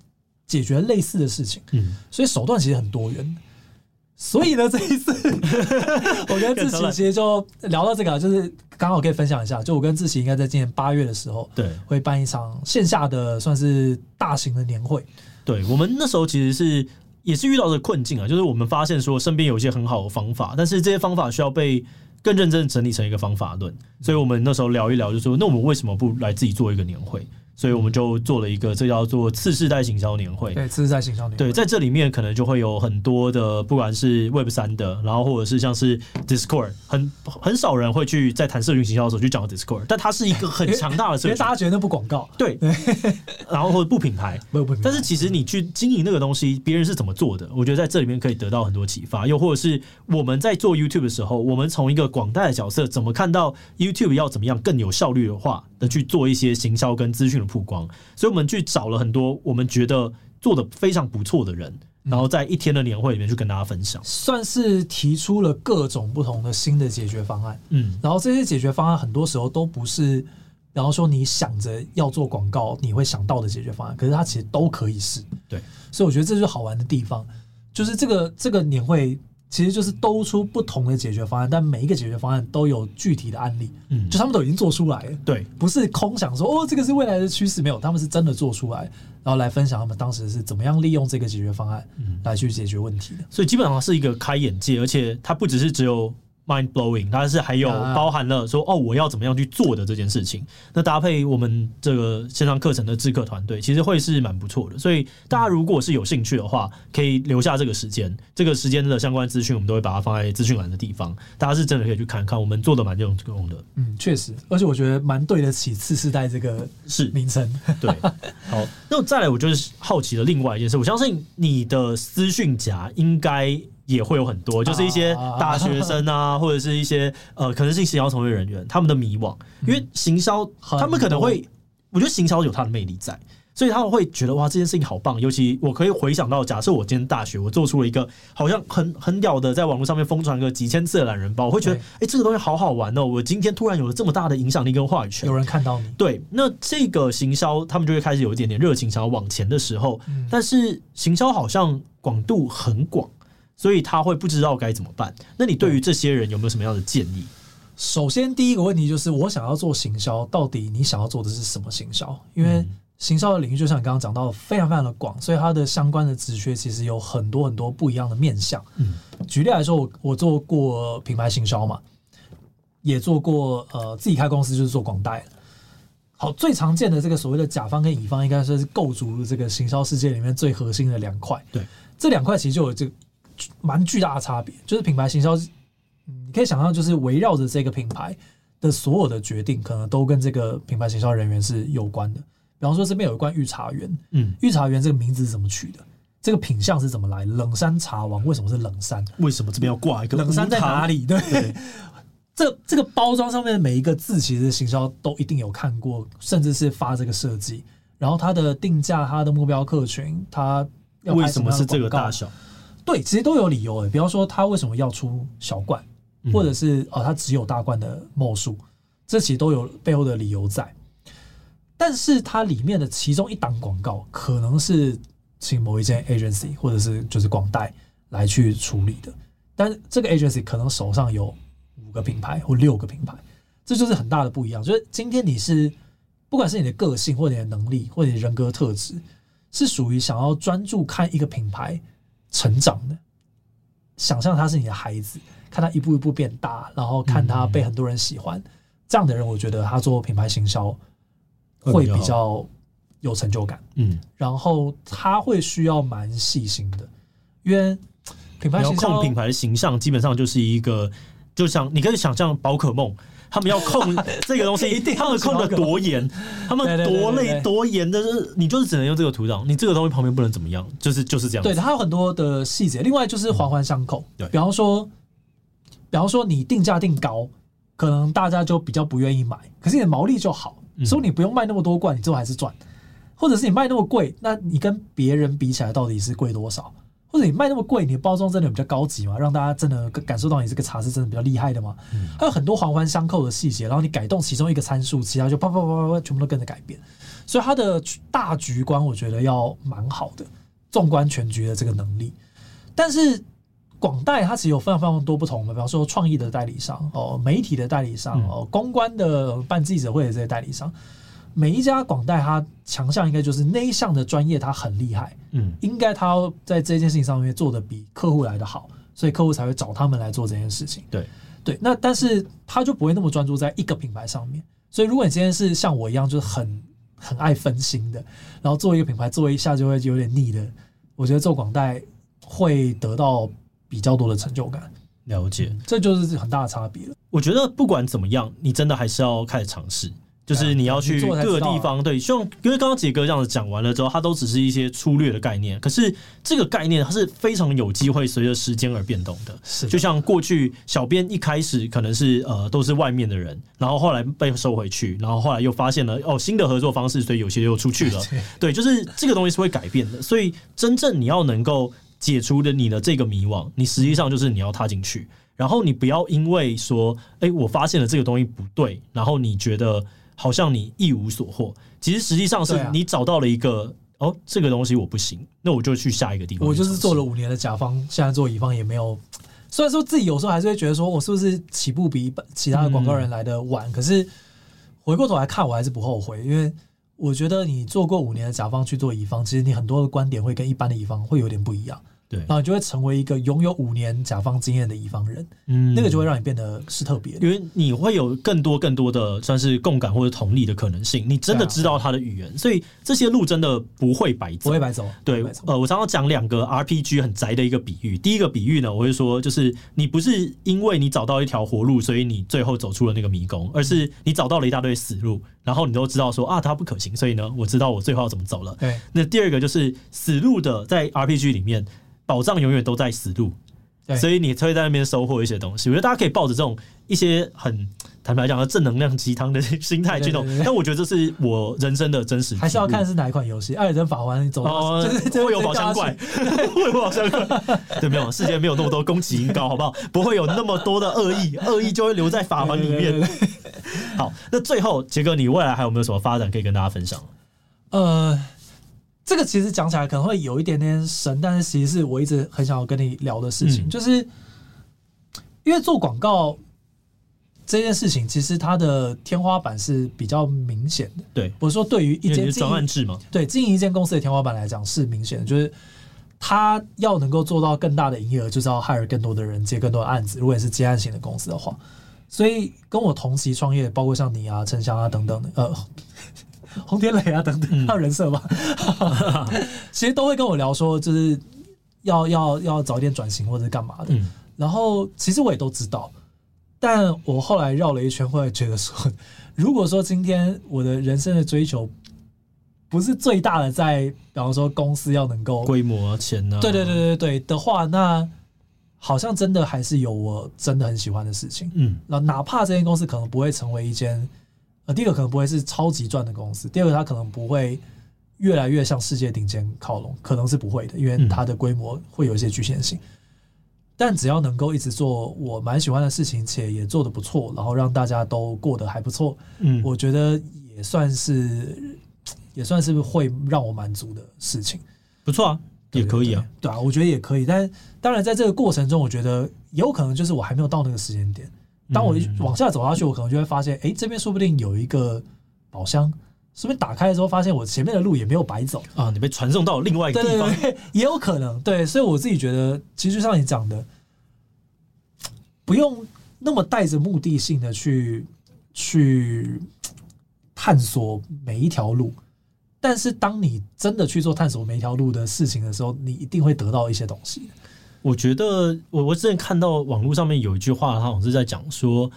解决类似的事情。嗯，所以手段其实很多元。所以呢，这一次 我跟志奇其实就聊到这个，就是刚好可以分享一下，就我跟志奇应该在今年八月的时候，对，会办一场线下的算是大型的年会。对，我们那时候其实是也是遇到的困境啊，就是我们发现说身边有一些很好的方法，但是这些方法需要被。更认真整理成一个方法论，所以我们那时候聊一聊，就说那我们为什么不来自己做一个年会？所以我们就做了一个，这叫做次世代行销年会。对，次世代行销年会。对，在这里面可能就会有很多的，不管是 Web 三的，然后或者是像是 Discord，很很少人会去在谈社群行销的时候去讲 Discord，但它是一个很强大的社群，因为大家觉得那不广告，对，然后或者不品牌，不品牌。但是其实你去经营那个东西，别人是怎么做的？我觉得在这里面可以得到很多启发。又或者是我们在做 YouTube 的时候，我们从一个广大的角色，怎么看到 YouTube 要怎么样更有效率的话的去做一些行销跟资讯的曝光，所以我们去找了很多我们觉得做的非常不错的人，然后在一天的年会里面去跟大家分享，算是提出了各种不同的新的解决方案。嗯，然后这些解决方案很多时候都不是，然后说你想着要做广告你会想到的解决方案，可是它其实都可以是。对，所以我觉得这就是好玩的地方，就是这个这个年会其实就是兜出不同的解决方案，但每一个解决方案都有具体的案例，嗯，就他们都已经做出来了，对，不是空想说哦，这个是未来的趋势，没有，他们是真的做出来，然后来分享他们当时是怎么样利用这个解决方案，来去解决问题的，所以基本上是一个开眼界，而且它不只是只有。Mind blowing，它是还有包含了说哦，我要怎么样去做的这件事情。那搭配我们这个线上课程的制课团队，其实会是蛮不错的。所以大家如果是有兴趣的话，可以留下这个时间，这个时间的相关资讯，我们都会把它放在资讯栏的地方。大家是真的可以去看看，我们做的蛮用功的。嗯，确实，而且我觉得蛮对得起次世代这个是名称。对，好，那再来，我就是好奇的另外一件事，我相信你的私讯夹应该。也会有很多，就是一些大学生啊，或者是一些呃，可能是行销从业人员，他们的迷惘，因为行销，他们可能会，我觉得行销有它的魅力在，所以他们会觉得哇，这件事情好棒。尤其我可以回想到，假设我今天大学，我做出了一个好像很很屌的，在网络上面疯传个几千次的懒人包，我会觉得，哎，这个东西好好玩哦！我今天突然有了这么大的影响力跟话语权，有人看到你。对，那这个行销，他们就会开始有一点点热情，想要往前的时候，但是行销好像广度很广。所以他会不知道该怎么办。那你对于这些人有没有什么样的建议？首先，第一个问题就是，我想要做行销，到底你想要做的是什么行销？因为行销的领域就像你刚刚讲到的，非常非常的广，所以它的相关的职缺其实有很多很多不一样的面向。嗯，举例来说，我我做过品牌行销嘛，也做过呃自己开公司就是做广代。好，最常见的这个所谓的甲方跟乙方，应该说是构筑这个行销世界里面最核心的两块。对，这两块其实就有这个。蛮巨大的差别，就是品牌行销，你可以想象，就是围绕着这个品牌的所有的决定，可能都跟这个品牌行销人员是有关的。比方说，这边有一罐御茶园，嗯，御茶园这个名字是怎么取的？这个品相是怎么来？冷山茶王为什么是冷山？为什么这边要挂一个冷山在哪里？对，对这这个包装上面的每一个字，其实行销都一定有看过，甚至是发这个设计，然后它的定价、它的目标客群，它要为什么是这个大小？对，其实都有理由诶。比方说，他为什么要出小罐，或者是哦，他只有大罐的 ml 数，这其实都有背后的理由在。但是它里面的其中一档广告，可能是请某一间 agency 或者是就是广代来去处理的。但这个 agency 可能手上有五个品牌或六个品牌，这就是很大的不一样。就是今天你是不管是你的个性或者你的能力或者你的人格特质，是属于想要专注看一个品牌。成长的，想象他是你的孩子，看他一步一步变大，然后看他被很多人喜欢，嗯、这样的人，我觉得他做品牌行销会比较有成就感。嗯，然后他会需要蛮细心的，因为品牌行销控品牌的形象基本上就是一个，就像你可以想象宝可梦。他们要控 这个东西，一定他们控的多严，他们多累多严的，是你就是只能用这个土壤，你这个东西旁边不能怎么样，就是就是这样。对，它有很多的细节。另外就是环环相扣，对，比方说，比方说你定价定高，可能大家就比较不愿意买，可是你的毛利就好，所以你不用卖那么多罐，你最后还是赚。或者是你卖那么贵，那你跟别人比起来到底是贵多少？或者你卖那么贵，你的包装真的比较高级吗？让大家真的感受到你这个茶是真的比较厉害的吗？嗯、还有很多环环相扣的细节，然后你改动其中一个参数，其他就啪啪啪啪啪全部都跟着改变。所以它的大局观我觉得要蛮好的，纵观全局的这个能力。但是广代它其实有非常非常多不同的，比方说创意的代理商哦，媒体的代理商哦，公关的办记者会的这些代理商。每一家广代，它强项应该就是那一项的专业，它很厉害。嗯，应该它在这件事情上面做的比客户来的好，所以客户才会找他们来做这件事情。对对，那但是他就不会那么专注在一个品牌上面。所以如果你今天是像我一样，就是很很爱分心的，然后做一个品牌做一下就会有点腻的，我觉得做广代会得到比较多的成就感。了解，这就是很大的差别了。我觉得不管怎么样，你真的还是要开始尝试。就是你要去各个地方，对，希望因为刚刚杰哥这样子讲完了之后，它都只是一些粗略的概念。可是这个概念它是非常有机会随着时间而变动的。是，就像过去小编一开始可能是呃都是外面的人，然后后来被收回去，然后后来又发现了哦新的合作方式，所以有些又出去了。对，就是这个东西是会改变的。所以真正你要能够解除的你的这个迷惘，你实际上就是你要踏进去，然后你不要因为说哎我发现了这个东西不对，然后你觉得。好像你一无所获，其实实际上是你找到了一个、啊、哦，这个东西我不行，那我就去下一个地方。我就是做了五年的甲方，现在做乙方也没有虽然说自己有时候还是会觉得说，我是不是起步比其他的广告人来的晚？嗯、可是回过头来看，我还是不后悔，因为我觉得你做过五年的甲方去做乙方，其实你很多的观点会跟一般的乙方会有点不一样。对，然后你就会成为一个拥有五年甲方经验的乙方人，嗯，那个就会让你变得是特别，因为你会有更多更多的算是共感或者同理的可能性。你真的知道他的语言，啊、所以这些路真的不会白走，不会白走。对，呃，我常常讲两个 RPG 很宅的一个比喻。第一个比喻呢，我会说，就是你不是因为你找到一条活路，所以你最后走出了那个迷宫，而是你找到了一大堆死路，然后你都知道说啊，它不可行，所以呢，我知道我最后要怎么走了。对，那第二个就是死路的，在 RPG 里面。宝藏永远都在死路，所以你会在那边收获一些东西。我觉得大家可以抱着这种一些很坦白讲的正能量鸡汤的心态去弄。但我觉得这是我人生的真实。还是要看是哪一款游戏，《艾尔登法环》你走到 会有宝箱怪，会有宝箱怪，对没有？世界没有那么多宫崎英高，好不好？不会有那么多的恶意，恶意就会留在法环里面。好，那最后杰哥，你未来还有没有什么发展可以跟大家分享？呃。这个其实讲起来可能会有一点点神，但是其实是我一直很想要跟你聊的事情，嗯、就是因为做广告这件事情，其实它的天花板是比较明显的。对，我说对于一间专案制嘛，对经营一间公司的天花板来讲是明显的，就是他要能够做到更大的营业额，就是要 hire 更多的人，接更多的案子。如果也是接案型的公司的话，所以跟我同期创业，包括像你啊、陈翔啊等等的，呃。洪天磊啊，等等，还有人设吧，嗯、其实都会跟我聊说，就是要要要早一点转型或者干嘛的。嗯、然后其实我也都知道，但我后来绕了一圈，会觉得说，如果说今天我的人生的追求不是最大的，在比方说公司要能够规模钱呢，对对对对对的话，那好像真的还是有我真的很喜欢的事情。嗯，那哪怕这间公司可能不会成为一间。第一个可能不会是超级赚的公司，第二个它可能不会越来越向世界顶尖靠拢，可能是不会的，因为它的规模会有一些局限性。嗯、但只要能够一直做我蛮喜欢的事情，且也做得不错，然后让大家都过得还不错，嗯，我觉得也算是也算是会让我满足的事情。不错啊，也可以啊，对啊，我觉得也可以。但当然，在这个过程中，我觉得也有可能就是我还没有到那个时间点。当我往下走下去，我可能就会发现，哎、欸，这边说不定有一个宝箱，说不定打开的时候发现我前面的路也没有白走啊，你被传送到另外一个地方，对对对，也有可能。对，所以我自己觉得，其实就像你讲的，不用那么带着目的性的去去探索每一条路，但是当你真的去做探索每一条路的事情的时候，你一定会得到一些东西。我觉得我我之前看到网络上面有一句话，他好像是在讲说，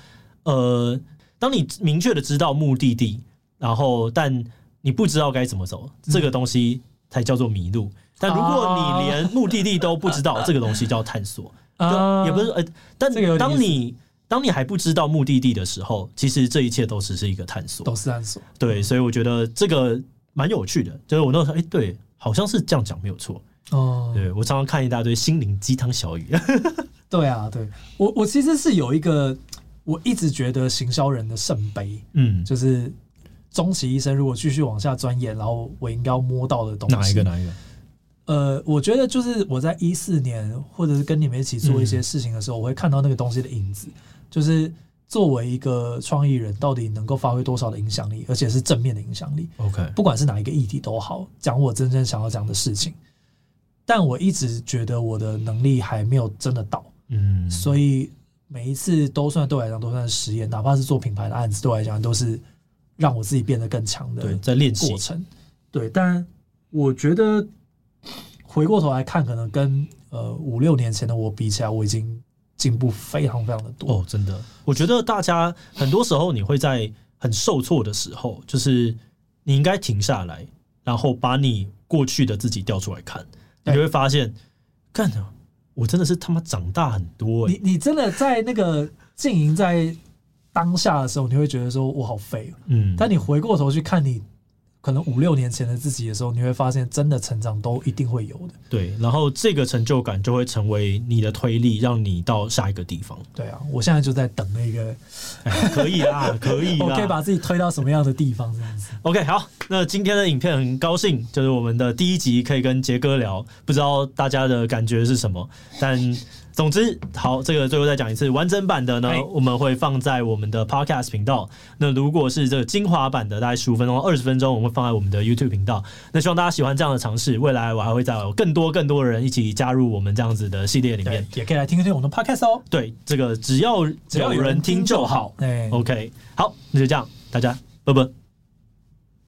呃，当你明确的知道目的地，然后但你不知道该怎么走，这个东西才叫做迷路。但如果你连目的地都不知道，这个东西叫探索。就也不是呃，但当你当你还不知道目的地的时候，其实这一切都只是一个探索，都是探索。对，所以我觉得这个蛮有趣的。就是我那时候哎，对，好像是这样讲没有错。哦，对，我常常看一大堆心灵鸡汤小语。对啊，对我我其实是有一个，我一直觉得行销人的圣杯，嗯，就是终其一生如果继续往下钻研，然后我应该要摸到的东西。哪一个？哪一个？呃，我觉得就是我在一四年，或者是跟你们一起做一些事情的时候，嗯、我会看到那个东西的影子。就是作为一个创意人，到底能够发挥多少的影响力，而且是正面的影响力。OK，不管是哪一个议题都好，讲我真正想要讲的事情。但我一直觉得我的能力还没有真的到，嗯，所以每一次都算对我来讲都算是实验，哪怕是做品牌的案子，对我来讲都是让我自己变得更强的。对，在练习过程。对，但我觉得回过头来看，可能跟呃五六年前的我比起来，我已经进步非常非常的多。哦，真的，我觉得大家很多时候你会在很受挫的时候，就是你应该停下来，然后把你过去的自己调出来看。你就会发现，干的，我真的是他妈长大很多，欸。你你真的在那个经营在当下的时候，你会觉得说我好废，嗯。但你回过头去看你。可能五六年前的自己的时候，你会发现真的成长都一定会有的。对，然后这个成就感就会成为你的推力，让你到下一个地方。对啊，我现在就在等那个，哎、可以啦，可以啦，我可以把自己推到什么样的地方这样子。OK，好，那今天的影片很高兴，就是我们的第一集可以跟杰哥聊，不知道大家的感觉是什么，但总之，好，这个最后再讲一次，完整版的呢，我们会放在我们的 Podcast 频道。那如果是这个精华版的，大概十五分钟、二十分钟，我们会放在我们的 YouTube 频道。那希望大家喜欢这样的尝试，未来我还会再有更多更多的人一起加入我们这样子的系列里面，也可以来听听我们的 Podcast 哦。对，这个只要只要有人听就好。对，OK，好，那就这样，大家拜拜。